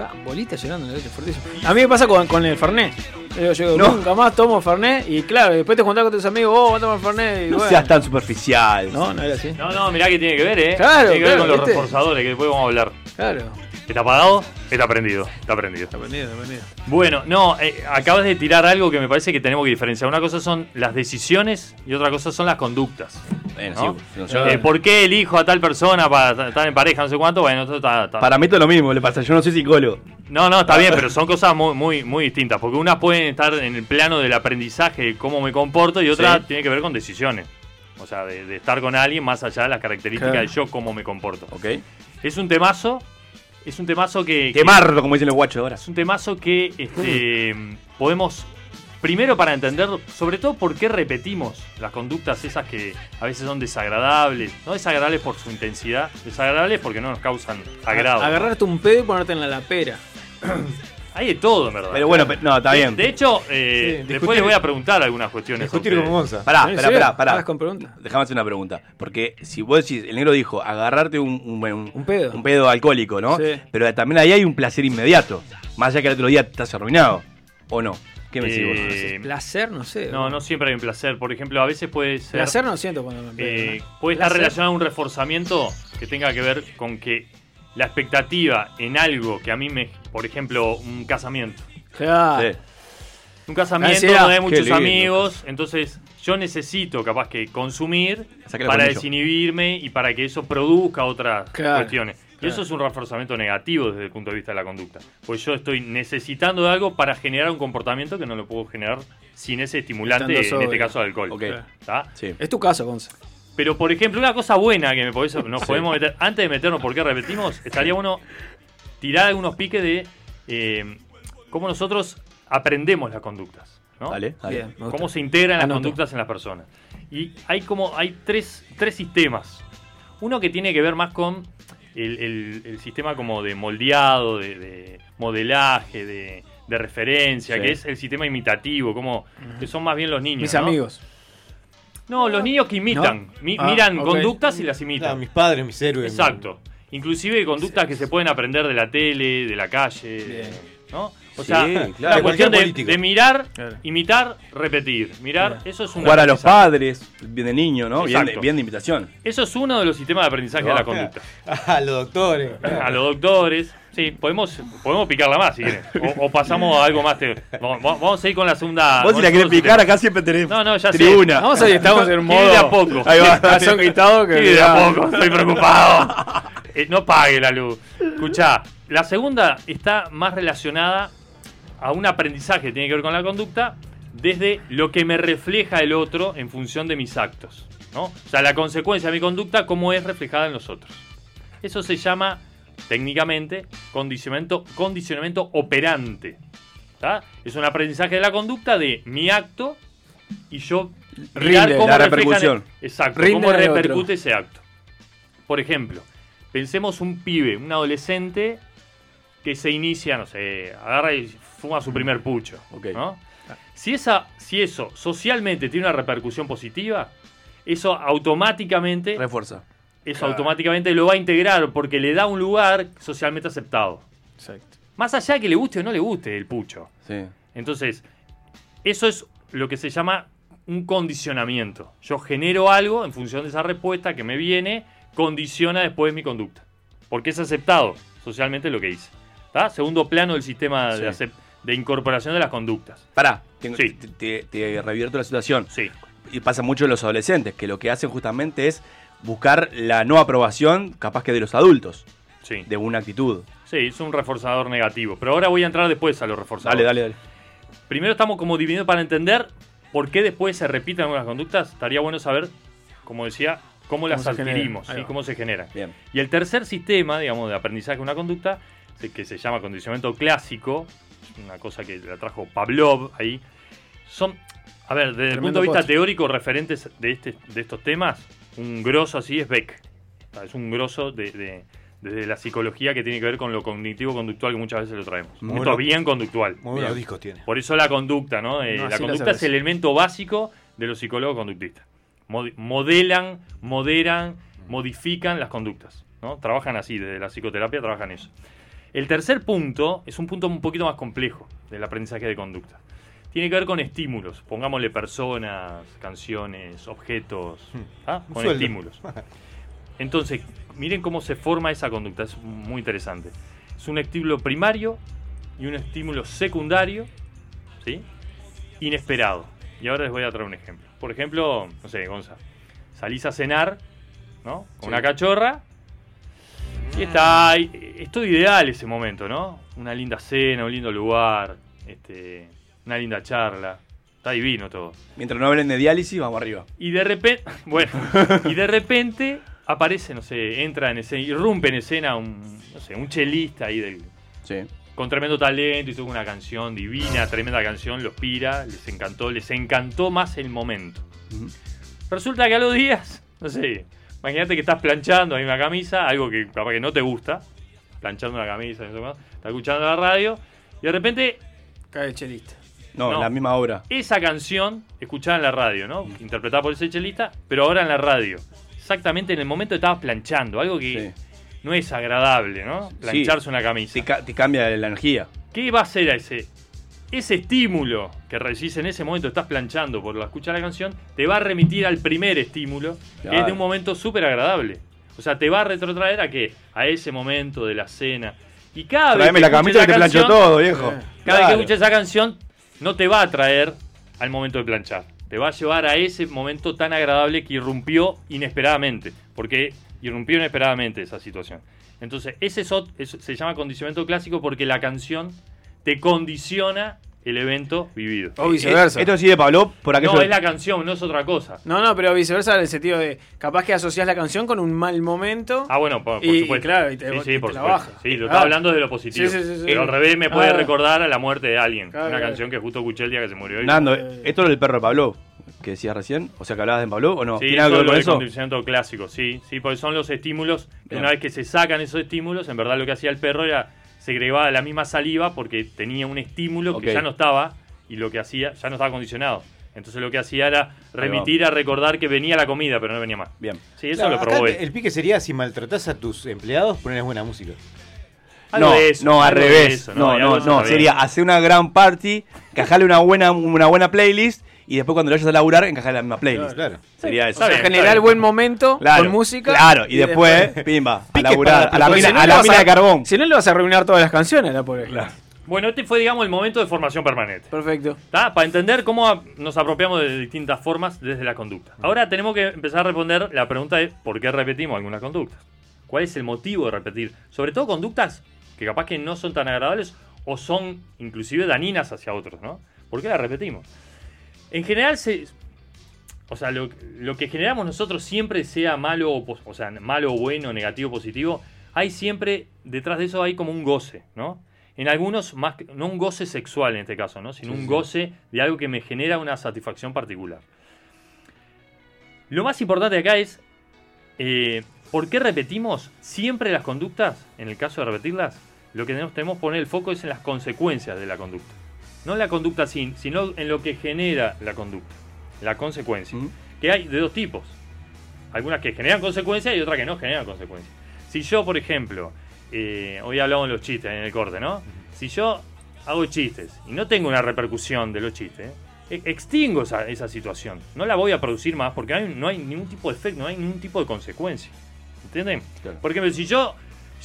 Ah, bolita llorando en la leche, fuertísimo. A mí me pasa con, con el Fernet. Yo, yo No. nunca más tomo Fernet y claro, después te juntás con tus amigos, oh, vamos a tomar Fernet. Y No bueno. seas tan superficial. No, no era así. No, no, mirá que tiene que ver, ¿eh? Claro, tiene que ver con los ¿viste? reforzadores, que después vamos a hablar. Claro. ¿Está apagado? Está prendido. Está prendido. Está prendido, está prendido. Bueno, no, eh, acabas de tirar algo que me parece que tenemos que diferenciar. Una cosa son las decisiones y otra cosa son las conductas. Bueno, ¿no? sí, yo- Eh, ¿Por qué elijo a tal persona para estar en pareja, no sé cuánto? Bueno, esto está, está- Para mí todo lo mismo, le pasa, yo no soy psicólogo. No, no, está bien, pero son cosas muy, muy, muy distintas. Porque unas pueden estar en el plano del aprendizaje, de cómo me comporto, y otra Sí. tiene que ver con decisiones. O sea, de, de estar con alguien más allá de las características Claro. de yo, cómo me comporto. Ok. Es un temazo. Es un temazo que. que- Quemarlo, como dicen los guachos ahora. Es un temazo que este, podemos. Primero para entender, sobre todo por qué repetimos las conductas esas que a veces son desagradables. No desagradables por su intensidad, desagradables porque no nos causan agrado. Agarrarte un pedo y ponerte en la lapera. Hay de todo, en verdad. Pero bueno, pe- no, está bien. De hecho, eh, Sí, después les voy a preguntar algunas cuestiones. a discutir ustedes. con Gonza. Pará, ¿En pará, serio? pará, pará. ¿Vas con preguntas? Déjame hacer una pregunta. Porque si vos decís, el negro dijo, agarrarte un, un, un- Un pedo. un pedo alcohólico, ¿no? Sí. Pero también ahí hay un placer inmediato. Más allá que el otro día estás arruinado. ¿O no? ¿Qué me decís vos? Eh, Placer, no sé. No, no siempre hay un placer. Por ejemplo, a veces puede ser. Placer no siento cuando me Eh, puede estar Placer. relacionado a un reforzamiento que tenga que ver con que la expectativa en algo que a mí me. Por ejemplo, un casamiento. Claro. Un casamiento donde hay muchos lindo. amigos, entonces yo necesito capaz que consumir para desinhibirme y para que eso produzca otras Claro, cuestiones. Y eso es un reforzamiento negativo desde el punto de vista de la conducta. Pues yo estoy necesitando de algo para generar un comportamiento que no lo puedo generar sin ese estimulante, en este caso alcohol. Es tu caso, Gonza. Pero, por ejemplo, una cosa buena que me podés- nos Sí. podemos meter, antes de meternos por qué repetimos, estaría bueno tirar algunos piques de eh, cómo nosotros aprendemos las conductas. ¿no? Dale, dale. Bien, me gusta. Cómo se integran las conductas en las personas. Y hay como, hay tres, tres sistemas. Uno que tiene que ver más con el, el- el sistema como de moldeado, de, de modelaje, de, de referencia, Sí. que es el sistema imitativo, como que son más bien los niños. Mis ¿no? amigos. No, los niños que imitan. ¿No? Mi- Ah, miran conductas y las imitan. Claro, mis padres, mis héroes. Exacto. Inclusive conductas que se pueden aprender de la tele, de la calle, de- ¿no? O Sí, sea, claro. la De cuestión de, mirar, Claro. imitar, repetir. Mirar, eso es un Jugar a los padres, bien de niño, ¿no? Bien de, Exacto. bien de invitación. Eso es uno de los sistemas de aprendizaje de la conducta. A los doctores. A los doctores. Sí, podemos, podemos picarla más si quieren. O, o pasamos a algo más. te- vamos, vamos a ir con la segunda. Vos si la querés picar, acá siempre tenés No, no, ya sé. tribuna. Vamos a ir, estamos en un Quiere de modo- a poco. Ahí va. Corazón gritado que- Quiere de a poco, estoy preocupado. Eh, no pague la luz. Escuchá, la segunda está más relacionada a un aprendizaje que tiene que ver con la conducta desde lo que me refleja el otro en función de mis actos. ¿no? O sea, la consecuencia de mi conducta, cómo es reflejada en los otros. Eso se llama técnicamente condicionamiento, condicionamiento operante. ¿tá? Es un aprendizaje de la conducta de mi acto y yo mirar Rinde, cómo la repercusión. exacto, Rinde cómo repercute ese acto. Por ejemplo, pensemos un pibe, un adolescente que se inicia, no sé, agarra y fuma su primer pucho. ¿no? Si, esa, si eso socialmente tiene una repercusión positiva, eso automáticamente. Refuerza. Eso Claro. automáticamente lo va a integrar porque le da un lugar socialmente aceptado. Exacto. Más allá de que le guste o no le guste el pucho. Sí. Entonces, eso es lo que se llama un condicionamiento. Yo genero algo en función de esa respuesta que me viene, condiciona después mi conducta. Porque es aceptado socialmente lo que hice. ¿Tá? Segundo plano del sistema de, Sí. acep- de incorporación de las conductas. Pará, tengo- Sí. te, te- te revierto la situación. Sí. Y pasa mucho en los adolescentes, que lo que hacen justamente es buscar la no aprobación, capaz que de los adultos, Sí. de una actitud. Sí, es un reforzador negativo. Pero ahora voy a entrar después a los reforzadores. Dale, dale, dale. Primero estamos como dividiendo para entender por qué después se repiten algunas conductas. Estaría bueno saber, como decía, cómo las se genera. adquirimos, va. cómo se generan. Bien. Y el tercer sistema, digamos, de aprendizaje de una conducta, que se llama condicionamiento clásico, es una cosa que la trajo Pavlov ahí, son, a ver, desde el punto de vista teórico, referentes de, este, de estos temas, un grosso así es Beck. O sea, Es un grosso de, de- desde la psicología que tiene que ver con lo cognitivo-conductual que muchas veces lo traemos. Muy Esto bien conductual. Muy buenos discos tiene. Por eso la conducta, ¿no? Eh, No, la conducta es el elemento básico de los psicólogos conductistas. Mod- modelan, moderan, modifican las conductas. ¿no? Trabajan así, desde la psicoterapia trabajan eso. El tercer punto es un punto un poquito más complejo del aprendizaje de conducta. Tiene que ver con estímulos. Pongámosle personas, canciones, objetos. ¿ah? Un Con sueldo. estímulos. Entonces, miren cómo se forma esa conducta. Es muy interesante. Es un estímulo primario y un estímulo secundario, ¿sí? Inesperado. Y ahora les voy a traer un ejemplo. Por ejemplo, no sé, Gonza, salís a cenar, ¿no? Con Sí. una cachorra. Y está ahí. Es todo ideal ese momento, ¿no? Una linda cena, un lindo lugar, este, una linda charla. Está divino todo. Mientras no hablen de diálisis, vamos arriba. Y de repente, bueno, y de repente aparece, no sé, entra en escena, irrumpe en escena un, no sé, un chelista ahí del, Sí. con tremendo talento y toca una canción divina, tremenda canción, los pira, les encantó, les encantó más el momento. Resulta que a los días, no sé, imagínate que estás planchando ahí una camisa, algo que capaz que no te gusta, planchando una camisa, no sé más, estás escuchando la radio, y de repente Cae el chelista. No, No. la misma obra. esa canción escuchada en la radio, ¿no? Interpretada por ese chelista, pero ahora en la radio. Exactamente en el momento que estabas planchando, algo que no es agradable, ¿no? Plancharse una camisa. Te, ca- te cambia la energía. ¿Qué va a hacer a ese? Ese estímulo que recibís en ese momento, estás planchando por la escucha de la canción, te va a remitir al primer estímulo, que es de Claro. un momento súper agradable. O sea, te va a retrotraer a qué? A ese momento de la cena. Y cada vez que la camisa que te plancho todo, viejo. Cada vez Claro. que escuches esa canción, no te va a traer al momento de planchar. Te va a llevar a ese momento tan agradable que irrumpió inesperadamente. Porque irrumpió inesperadamente esa situación. Entonces, ese es ot- eso se llama condicionamiento clásico porque la canción te condiciona el evento vivido. O viceversa. Esto sí de Pablo por aquello. No, es la canción, no es otra cosa. No, no, pero viceversa en el sentido de capaz que asocias la canción con un mal momento. Ah, bueno, por, por y, supuesto. y claro, y te, sí, y sí, te por la supuesto. baja. Sí, lo Ah. estaba hablando de lo positivo. Sí, sí, sí, sí. Pero al revés me puede Ah. recordar a la muerte de alguien. Claro, una claro. canción que justo escuché el día que se murió. Nando, ¿esto es del perro de Pablo? Que decías recién. O sea, que hablabas de Pablo o no. Sí, ¿Tiene algo con eso? condicionamiento clásico, sí, sí, porque son los estímulos Bien. una vez que se sacan esos estímulos, en verdad lo que hacía el perro era segregaba la misma saliva porque tenía un estímulo que ya no estaba y lo que hacía ya no estaba condicionado. Entonces lo que hacía era remitir a recordar que venía la comida, pero no venía más. Bien. Sí, eso Claro, lo probó el, él. el pique sería si maltratás a tus empleados, ponerles buena música. No, eso, no, al revés. eso, no, no, no. está Sería hacer una gran party, encajarle una buena, una buena playlist y después cuando lo vayas a laburar, encajarle la misma playlist. Claro. Sería O eso. sea, generar buen momento Claro, con música. Claro, y, después, pimba, a laburar, a la mina, si no a la mina a- de carbón. Si no, le vas a arruinar todas las canciones, la pobre. Bueno, este fue, digamos, el momento de formación permanente. Perfecto. ¿Tá? Para entender cómo nos apropiamos de distintas formas desde la conducta. Ahora tenemos que empezar a responder la pregunta de por qué repetimos algunas conductas. ¿Cuál es el motivo de repetir? Sobre todo conductas que capaz que no son tan agradables o son inclusive dañinas hacia otros, ¿no? ¿Por qué las repetimos? En general se... O sea, lo, lo que generamos nosotros siempre sea malo o, o sea, malo o bueno, negativo, positivo, hay siempre, detrás de eso hay como un goce, ¿no? En algunos, más no un goce sexual en este caso, ¿no? Sino Sí, un sí. goce de algo que me genera una satisfacción particular. Lo más importante acá es, eh, ¿por qué repetimos siempre las conductas? En el caso de repetirlas, lo que tenemos, tenemos que poner el foco es en las consecuencias de la conducta. No en la conducta sin, sino en lo que genera la conducta, la consecuencia. Que hay de dos tipos. Algunas que generan consecuencias y otras que no generan consecuencias. Si yo, por ejemplo, eh, hoy hablamos de los chistes en el corte, ¿no? Si yo hago chistes y no tengo una repercusión de los chistes, eh, extingo esa, esa situación. No la voy a producir más porque no hay, no hay ningún tipo de efecto, no hay ningún tipo de consecuencia. ¿Entienden? Por ejemplo, si yo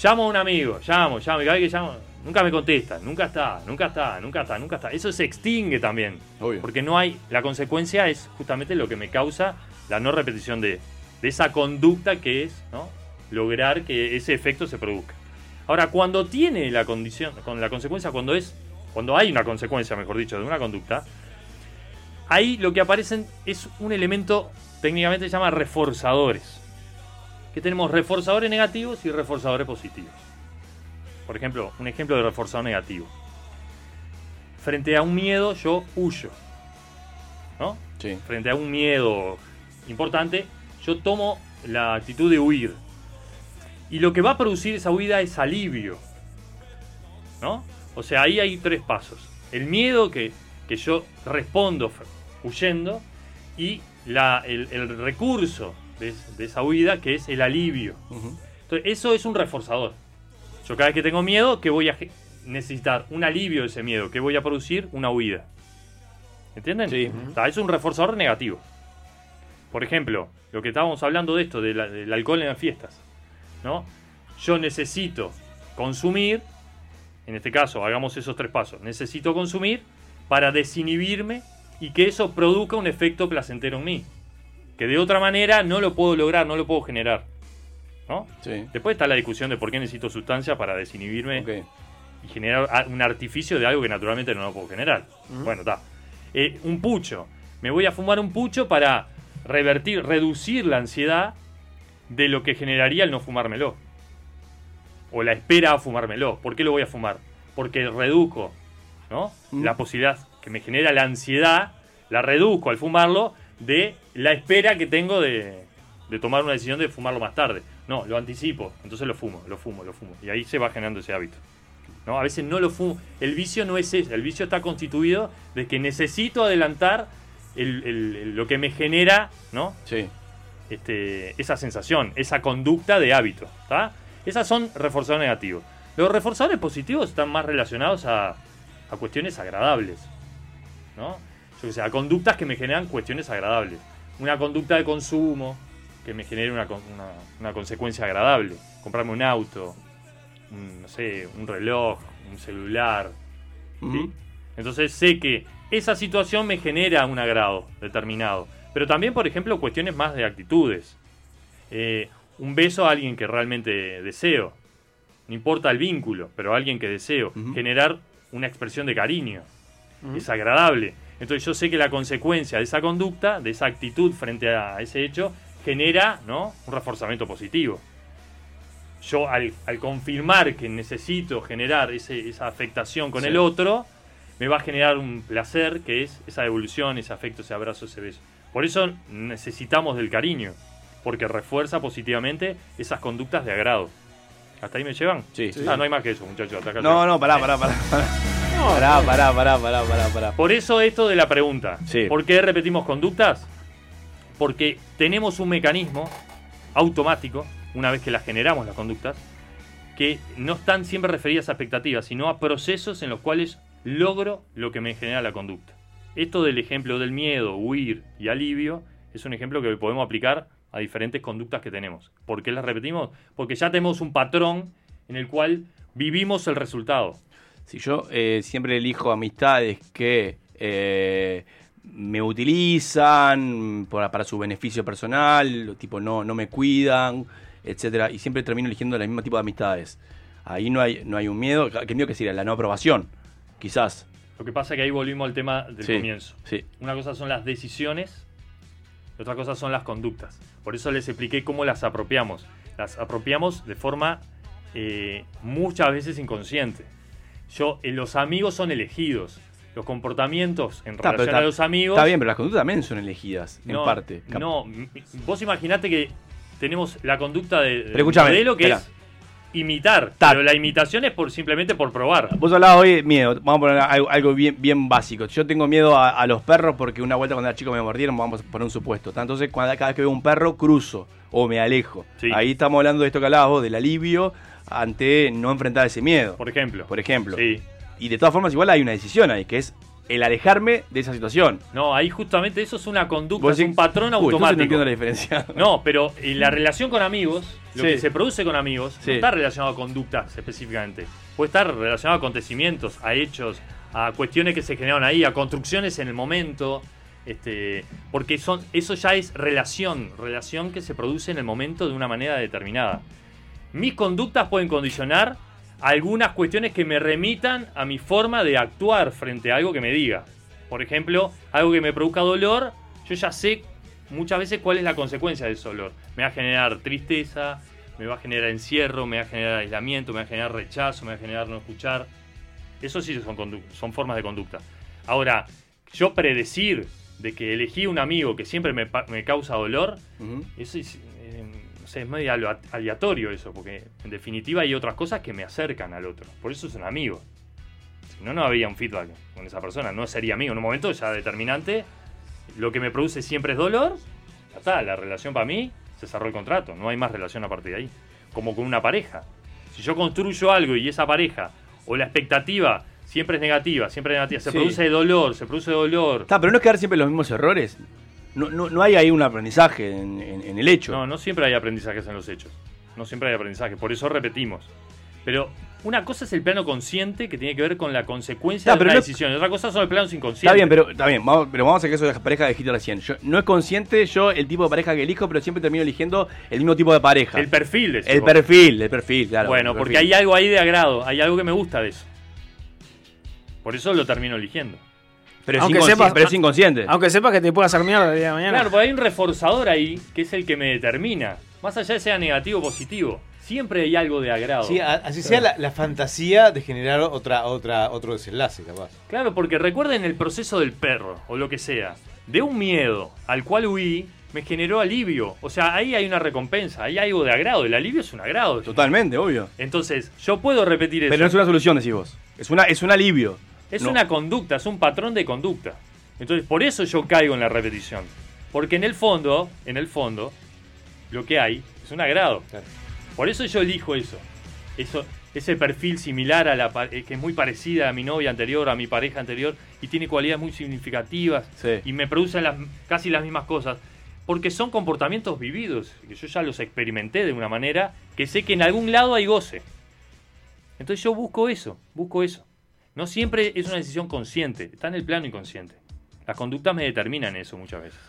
llamo a un amigo, llamo, llamo, y cada vez que llamo, nunca me contesta, nunca está, nunca está, nunca está, nunca está. Eso se extingue también. Porque no hay. La consecuencia es justamente lo que me causa la no repetición de, de esa conducta que es, ¿no? Lograr que ese efecto se produzca. Ahora, cuando tiene la condición, con la consecuencia, cuando es, cuando hay una consecuencia, mejor dicho, de una conducta, ahí lo que aparecen es un elemento técnicamente se llama reforzadores. que tenemos reforzadores negativos y reforzadores positivos. Por ejemplo, un ejemplo de reforzador negativo. Frente a un miedo yo huyo. ¿No? Sí. Frente a un miedo importante, yo tomo la actitud de huir. Y lo que va a producir esa huida es alivio. ¿No? O sea, ahí hay tres pasos. El miedo que, que yo respondo huyendo y la, el, el recurso de, de esa huida que es el alivio. Entonces, eso es un reforzador. Yo cada vez que tengo miedo, que voy a necesitar un alivio de ese miedo, que voy a producir una huida. ¿Entienden? Sí. es un reforzador negativo. Por ejemplo, lo que estábamos hablando de esto, de la- del alcohol en las fiestas. ¿no? Yo necesito consumir, en este caso, hagamos esos tres pasos. Necesito consumir para desinhibirme y que eso produzca un efecto placentero en mí. Que de otra manera no lo puedo lograr, no lo puedo generar. ¿No? Después está la discusión de por qué necesito sustancia para desinhibirme y generar un artificio de algo que naturalmente no lo puedo generar. Bueno, está. Eh, un pucho. Me voy a fumar un pucho para revertir, reducir la ansiedad de lo que generaría el no fumármelo. O la espera a fumármelo. ¿Por qué lo voy a fumar? Porque reduzco ¿no? la posibilidad que me genera la ansiedad, la reduzco al fumarlo de la espera que tengo de, de tomar una decisión de fumarlo más tarde. No, lo anticipo, entonces lo fumo, lo fumo, lo fumo. Y ahí se va generando ese hábito. ¿no? A veces no lo fumo. El vicio no es ese. El vicio está constituido de que necesito adelantar el- el- el- lo que me genera, ¿no? Este, esa sensación, esa conducta de hábito. ¿tá? Esas son reforzadores negativos. Los reforzadores positivos están más relacionados a, a cuestiones agradables. ¿no? Yo que sé, a conductas que me generan cuestiones agradables. Una conducta de consumo que me genere una, una- una consecuencia agradable. Comprarme un auto, un, no sé, un reloj, un celular. ¿sí? Entonces sé que esa situación me genera un agrado determinado. Pero también, por ejemplo, cuestiones más de actitudes. Eh, un beso a alguien que realmente deseo. No importa el vínculo, pero a alguien que deseo. Generar una expresión de cariño. Es agradable. Entonces yo sé que la consecuencia de esa conducta, de esa actitud frente a ese hecho, genera ¿no? un reforzamiento positivo. Yo al, al confirmar que necesito generar ese- esa afectación con Sí. el otro, me va a generar un placer que es esa devolución, ese afecto, ese abrazo, ese beso. Por eso necesitamos del cariño, porque refuerza positivamente esas conductas de agrado. ¿Hasta ahí me llevan? Sí. Ah, no hay más que eso, muchachos. No, no, pará, pará, pará. pará. Pará, pará, pará, pará, pará, pará. Por eso esto de la pregunta. Sí. ¿Por qué repetimos conductas? Porque tenemos un mecanismo automático, una vez que las generamos las conductas, que no están siempre referidas a expectativas, sino a procesos en los cuales logro lo que me genera la conducta. Esto del ejemplo del miedo, huir y alivio es un ejemplo que podemos aplicar a diferentes conductas que tenemos. ¿Por qué las repetimos? Porque ya tenemos un patrón en el cual vivimos el resultado. Si yo eh, siempre elijo amistades que eh, me utilizan por- para su beneficio personal, tipo no, no me cuidan, etcétera, y siempre termino eligiendo el mismo tipo de amistades. Ahí no hay, no hay un miedo, que miedo que sería la no aprobación, quizás. Lo que pasa es que ahí volvimos al tema del Sí, comienzo. sí. Una cosa son las decisiones, y otra cosa son las conductas. Por eso les expliqué cómo las apropiamos. Las apropiamos de forma eh, muchas veces inconsciente. Yo, eh, los amigos son elegidos. Los comportamientos en relación a los amigos. Está bien, pero las conductas también son elegidas, en parte. No, vos imaginate que tenemos la conducta de, escúchame, modelo que espera. es imitar. Pero la imitación es por simplemente por probar. Vos hablabas hoy de miedo. Vamos a poner algo, algo bien, bien básico. Yo tengo miedo a, a los perros porque una vuelta cuando era chico me mordieron, vamos a poner un supuesto. ¿tá? Entonces, cuando, cada vez que veo un perro, cruzo o me alejo. Ahí estamos hablando de esto que hablabas vos, del alivio ante no enfrentar ese miedo. Por ejemplo. Por ejemplo. Sí. Y de todas formas, igual hay una decisión ahí, que es el alejarme de esa situación. No, ahí justamente eso es una conducta, es un patrón "Uy, automático. no entiendo la diferencia. No, pero en la relación con amigos, lo Sí. que se produce con amigos, Sí. no está relacionado a conductas específicamente. Puede estar relacionado a acontecimientos, a hechos, a cuestiones que se generaron ahí, a construcciones en el momento. Este, porque son, eso ya es relación, relación que se produce en el momento de una manera determinada. Mis conductas pueden condicionar algunas cuestiones que me remitan a mi forma de actuar frente a algo que me diga. Por ejemplo, algo que me produzca dolor, yo ya sé muchas veces cuál es la consecuencia de ese dolor. Me va a generar tristeza, me va a generar encierro, me va a generar aislamiento, me va a generar rechazo, me va a generar no escuchar. Eso sí son, son formas de conducta. Ahora, yo predecir de que elegí un amigo que siempre me, me causa dolor, eso es, eh, no sé, es medio aleatorio eso, porque en definitiva hay otras cosas que me acercan al otro. Por eso es un amigo. Si no, no habría un feedback con esa persona. No sería amigo. En un momento ya determinante, lo que me produce siempre es dolor. Ya está, la relación para mí se cerró el contrato. No hay más relación a partir de ahí. Como con una pareja. Si yo construyo algo y esa pareja, o la expectativa, siempre es negativa, siempre es negativa, se Sí. produce dolor, se produce dolor. Está, pero no es quedar siempre los mismos errores. No, no, no hay ahí un aprendizaje en, en- en el hecho. No, no siempre hay aprendizajes en los hechos. No siempre hay aprendizaje. Por eso repetimos. Pero una cosa es el plano consciente que tiene que ver con la consecuencia de una no- decisión. y Otra cosa son los planos inconscientes. Está bien, pero está bien, vamos, pero vamos a hacer eso de la pareja de dijiste recién. Yo, no es consciente yo el tipo de pareja que elijo, pero siempre termino eligiendo el mismo tipo de pareja. El perfil, decís El vos. perfil, el perfil, claro. Bueno, el porque perfil. hay algo ahí de agrado, hay algo que me gusta de eso. Por eso lo termino eligiendo. Pero es Aunque inconsci- sepas- pero es inconsciente. Aunque sepas que te puede hacer mierda el día de mañana. Claro, porque hay un reforzador ahí que es el que me determina. Más allá de sea negativo o positivo, siempre hay algo de agrado. Sí, así sea la, la fantasía de generar otra, otra, otro desenlace, capaz. Claro, porque recuerden el proceso del perro, o lo que sea. De un miedo al cual huí, me generó alivio. O sea, ahí hay una recompensa, hay algo de agrado. El alivio es un agrado. Totalmente, obvio. Entonces, yo puedo repetir eso. Pero no es una solución, decís vos. Es, una, es un alivio. Es No. una conducta, es un patrón de conducta. Entonces, por eso yo caigo en la repetición. Porque en el fondo, en el fondo, lo que hay es un agrado. Por eso yo elijo eso. Eso, ese perfil similar a la eh, que es muy parecida a mi novia anterior, a mi pareja anterior, y tiene cualidades muy significativas y me producen las, casi las mismas cosas. Porque son comportamientos vividos, que yo ya los experimenté de una manera que sé que en algún lado hay goce. Entonces yo busco eso, busco eso. No siempre es una decisión consciente, está en el plano inconsciente. Las conductas me determinan eso muchas veces.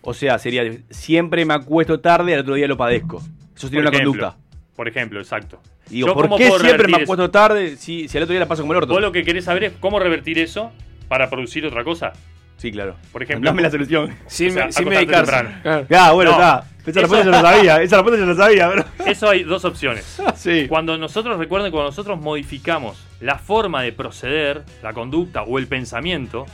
O sea, sería siempre me acuesto tarde y al otro día lo padezco. Eso sería Por una ejemplo, conducta. Por ejemplo, exacto. Digo, Yo, ¿por ¿cómo qué puedo siempre me acuesto tarde si, si al otro día la paso como el orto? Vos lo que querés saber es cómo revertir eso para producir otra cosa. Sí, claro. Por ejemplo, Dame la solución. Sin, Sin- sin acostarte medicarse. Claro. Ya, bueno, está. Esa respuesta yo la sabía, esa respuesta yo la sabía, pero- Eso hay dos opciones. Sí. Cuando nosotros, recuerden, cuando nosotros modificamos la forma de proceder, la conducta o el pensamiento,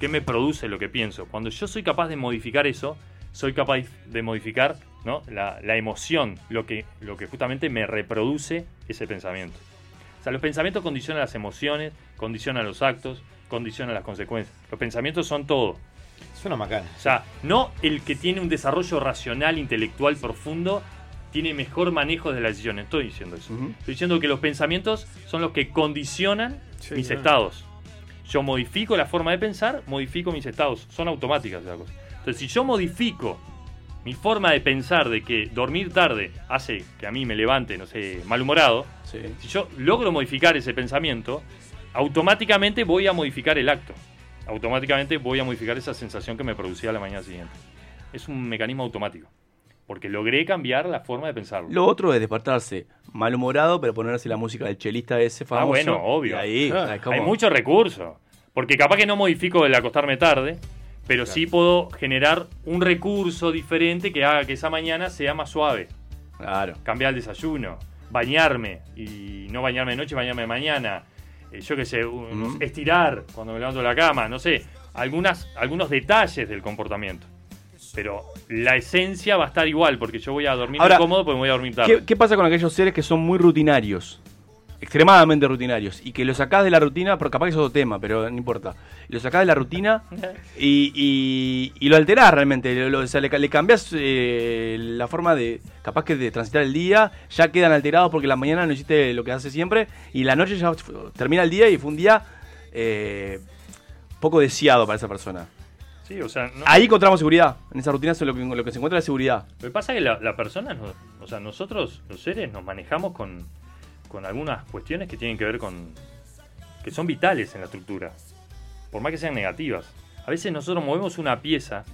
¿qué me produce lo que pienso? Cuando yo soy capaz de modificar eso, soy capaz de modificar ¿no? la, la emoción, lo que, lo que justamente me reproduce ese pensamiento. O sea, los pensamientos condicionan las emociones, condicionan los actos, condicionan las consecuencias. Los pensamientos son todo. Es una macana. O sea, no el que tiene un desarrollo racional, intelectual profundo, tiene mejor manejo de las decisiones. Estoy diciendo eso. Estoy diciendo que los pensamientos son los que condicionan mis claro. estados. Yo modifico la forma de pensar, modifico mis estados. Son automáticas esas cosas. Entonces, si yo modifico mi forma de pensar de que dormir tarde hace que a mí me levante, no sé, malhumorado, si yo logro modificar ese pensamiento, automáticamente voy a modificar el acto. Automáticamente voy a modificar esa sensación que me producía la mañana siguiente. Es un mecanismo automático. Porque logré cambiar la forma de pensarlo. Lo otro es despertarse malhumorado, pero ponerse la música del chelista ese famoso. Ah, bueno, obvio. Ahí, Ah. Hay muchos recursos. Porque capaz que no modifico el acostarme tarde, pero sí puedo generar un recurso diferente que haga que esa mañana sea más suave. Claro. Cambiar el desayuno, bañarme y no bañarme de noche, bañarme de mañana. Eh, yo qué sé, un- estirar cuando me levanto de la cama, no sé, algunas, algunos detalles del comportamiento. Pero la esencia va a estar igual, porque yo voy a dormir Ahora, cómodo porque me voy a dormir tarde. ¿Qué, qué pasa con aquellos seres que son muy rutinarios? Extremadamente rutinarios. Y que lo sacás de la rutina, porque capaz que es otro tema, pero no importa. Lo sacás de la rutina y, y- y lo alterás realmente. Lo- lo- o sea, le, le cambiás eh, la forma de, capaz que de transitar el día. Ya quedan alterados porque la mañana no hiciste lo que hace siempre. Y la noche ya termina el día y fue un día eh, poco deseado para esa persona. Sí, o sea, no- Ahí encontramos seguridad. En esa rutina lo que, lo que se encuentra es seguridad. Lo que pasa es que la, la persona, no- o sea, nosotros, los seres, nos manejamos con, con algunas cuestiones que tienen que ver con. que son vitales en la estructura. Por más que sean negativas. A veces nosotros movemos una pieza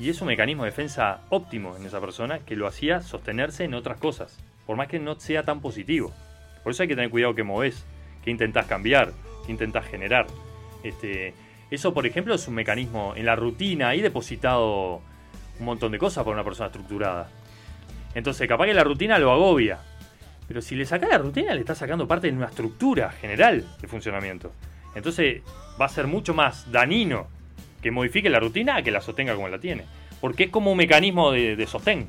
y es un mecanismo de defensa óptimo en esa persona que lo hacía sostenerse en otras cosas. Por más que no sea tan positivo. Por eso hay que tener cuidado que movés, que intentás cambiar, que intentás generar. Este, Eso, por ejemplo, es un mecanismo en la rutina ahí depositado un montón de cosas para una persona estructurada. Entonces, capaz que la rutina lo agobia. Pero si le saca la rutina, le está sacando parte de una estructura general de funcionamiento. Entonces, va a ser mucho más dañino que modifique la rutina a que la sostenga como la tiene. Porque es como un mecanismo de, de sostén.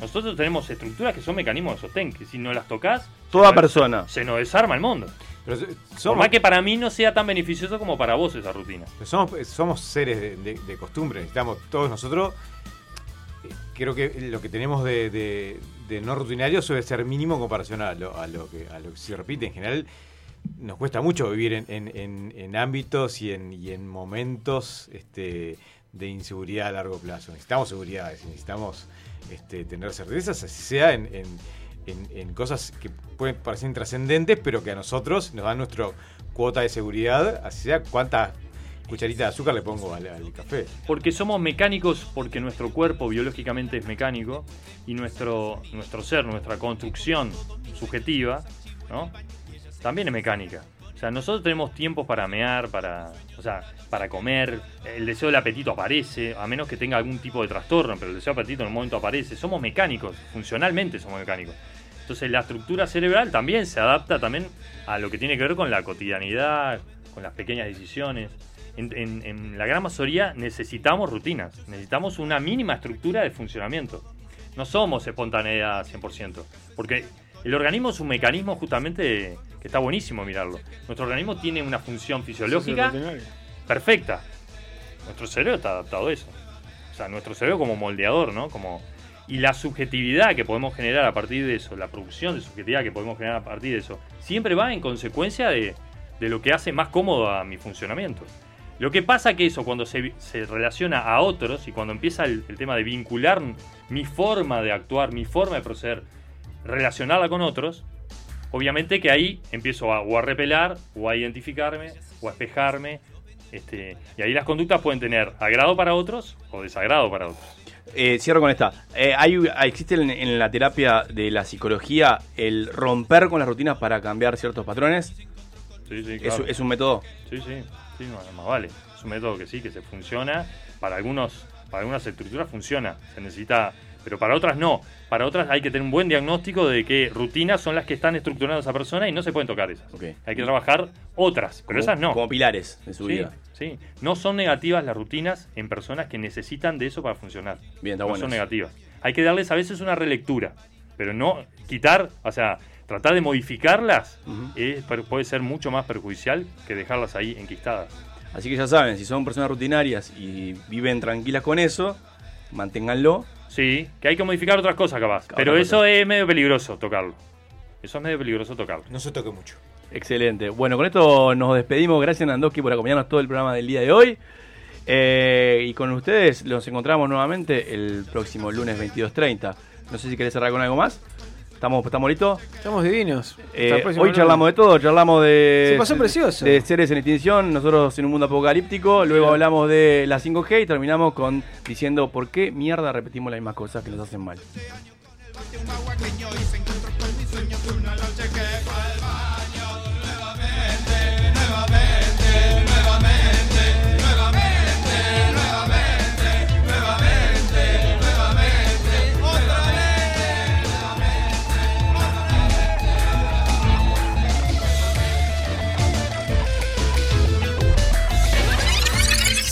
Nosotros tenemos estructuras que son mecanismos de sostén, que si no las tocas, Toda persona. se nos desarma el mundo. Pero Por más que para mí no sea tan beneficioso como para vos esa rutina. pero somos, somos seres de, de- de costumbre. Necesitamos todos nosotros. eh, Creo que lo que tenemos de, de- de no rutinario suele ser mínimo en comparación a lo, a lo que, a lo que se repite. En general, nos cuesta mucho vivir en, en- en- en ámbitos y en, y en momentos este, de inseguridad a largo plazo. Necesitamos seguridad, necesitamos este, tener certezas, así sea en- en- en cosas que pueden parecer intrascendentes, pero que a nosotros nos dan nuestra cuota de seguridad, así sea cuántas cucharitas de azúcar le pongo al, al café. Porque somos mecánicos, porque nuestro cuerpo biológicamente es mecánico y nuestro, nuestro ser, nuestra construcción subjetiva, ¿no? También es mecánica. O sea, nosotros tenemos tiempos para mear, para, o sea, para comer, el deseo del apetito aparece, a menos que tenga algún tipo de trastorno, pero el deseo del apetito en un momento aparece. Somos mecánicos, funcionalmente somos mecánicos. Entonces la estructura cerebral también se adapta también a lo que tiene que ver con la cotidianidad, con las pequeñas decisiones. En, en- en la gran mayoría necesitamos rutinas, necesitamos una mínima estructura de funcionamiento. No somos espontaneidad 100%, porque el organismo es un mecanismo justamente que está buenísimo mirarlo. Nuestro organismo tiene una función fisiológica perfecta. Nuestro cerebro está adaptado a eso. O sea, nuestro cerebro como moldeador, ¿no? Como y la subjetividad que podemos generar a partir de eso, la producción de subjetividad que podemos generar a partir de eso, siempre va en consecuencia de, de lo que hace más cómodo a mi funcionamiento. Lo que pasa que eso cuando se, se relaciona a otros y cuando empieza el, el tema de vincular mi forma de actuar, mi forma de proceder, relacionarla con otros, obviamente que ahí empiezo a, o a repelar, o a identificarme, o a espejarme, este, y ahí las conductas pueden tener agrado para otros o desagrado para otros. Eh, cierro con esta. Eh, hay, ¿Existe en, en la terapia de la psicología el romper con las rutinas para cambiar ciertos patrones? Sí, sí, ¿Es, claro. es un método? Sí, sí, sí, no, más vale. Es un método que sí, que se funciona. Para algunos, para algunas estructuras funciona. Se necesita, pero para otras no. Para otras hay que tener un buen diagnóstico de qué rutinas son las que están estructurando a esa persona y no se pueden tocar esas. Hay que trabajar otras, pero Como- esas no. como pilares de su Sí, vida. Sí, no son negativas las rutinas en personas que necesitan de eso para funcionar. Bien, está no son negativas. Hay que darles a veces una relectura, pero no quitar, o sea, tratar de modificarlas es- per- puede ser mucho más perjudicial que dejarlas ahí enquistadas. Así que ya saben, si son personas rutinarias y viven tranquilas con eso, manténganlo. Sí, que hay que modificar otras cosas capaz, Otra pero cosa. eso es medio peligroso tocarlo. Eso es medio peligroso tocarlo. No se toque mucho. Excelente. Bueno, con esto nos despedimos. Gracias, Nandoski, por acompañarnos todo el programa del día de hoy. Eh, y con ustedes los encontramos nuevamente el próximo lunes 22.30. No sé si querés cerrar con algo más. ¿Estamos, estamos listos? Estamos divinos. Eh, hoy charlamos de todo, charlamos de, Se pasó precioso. de seres en extinción, nosotros en un mundo apocalíptico, luego hablamos de la 5G y terminamos con diciendo por qué mierda repetimos las mismas cosas que nos hacen mal.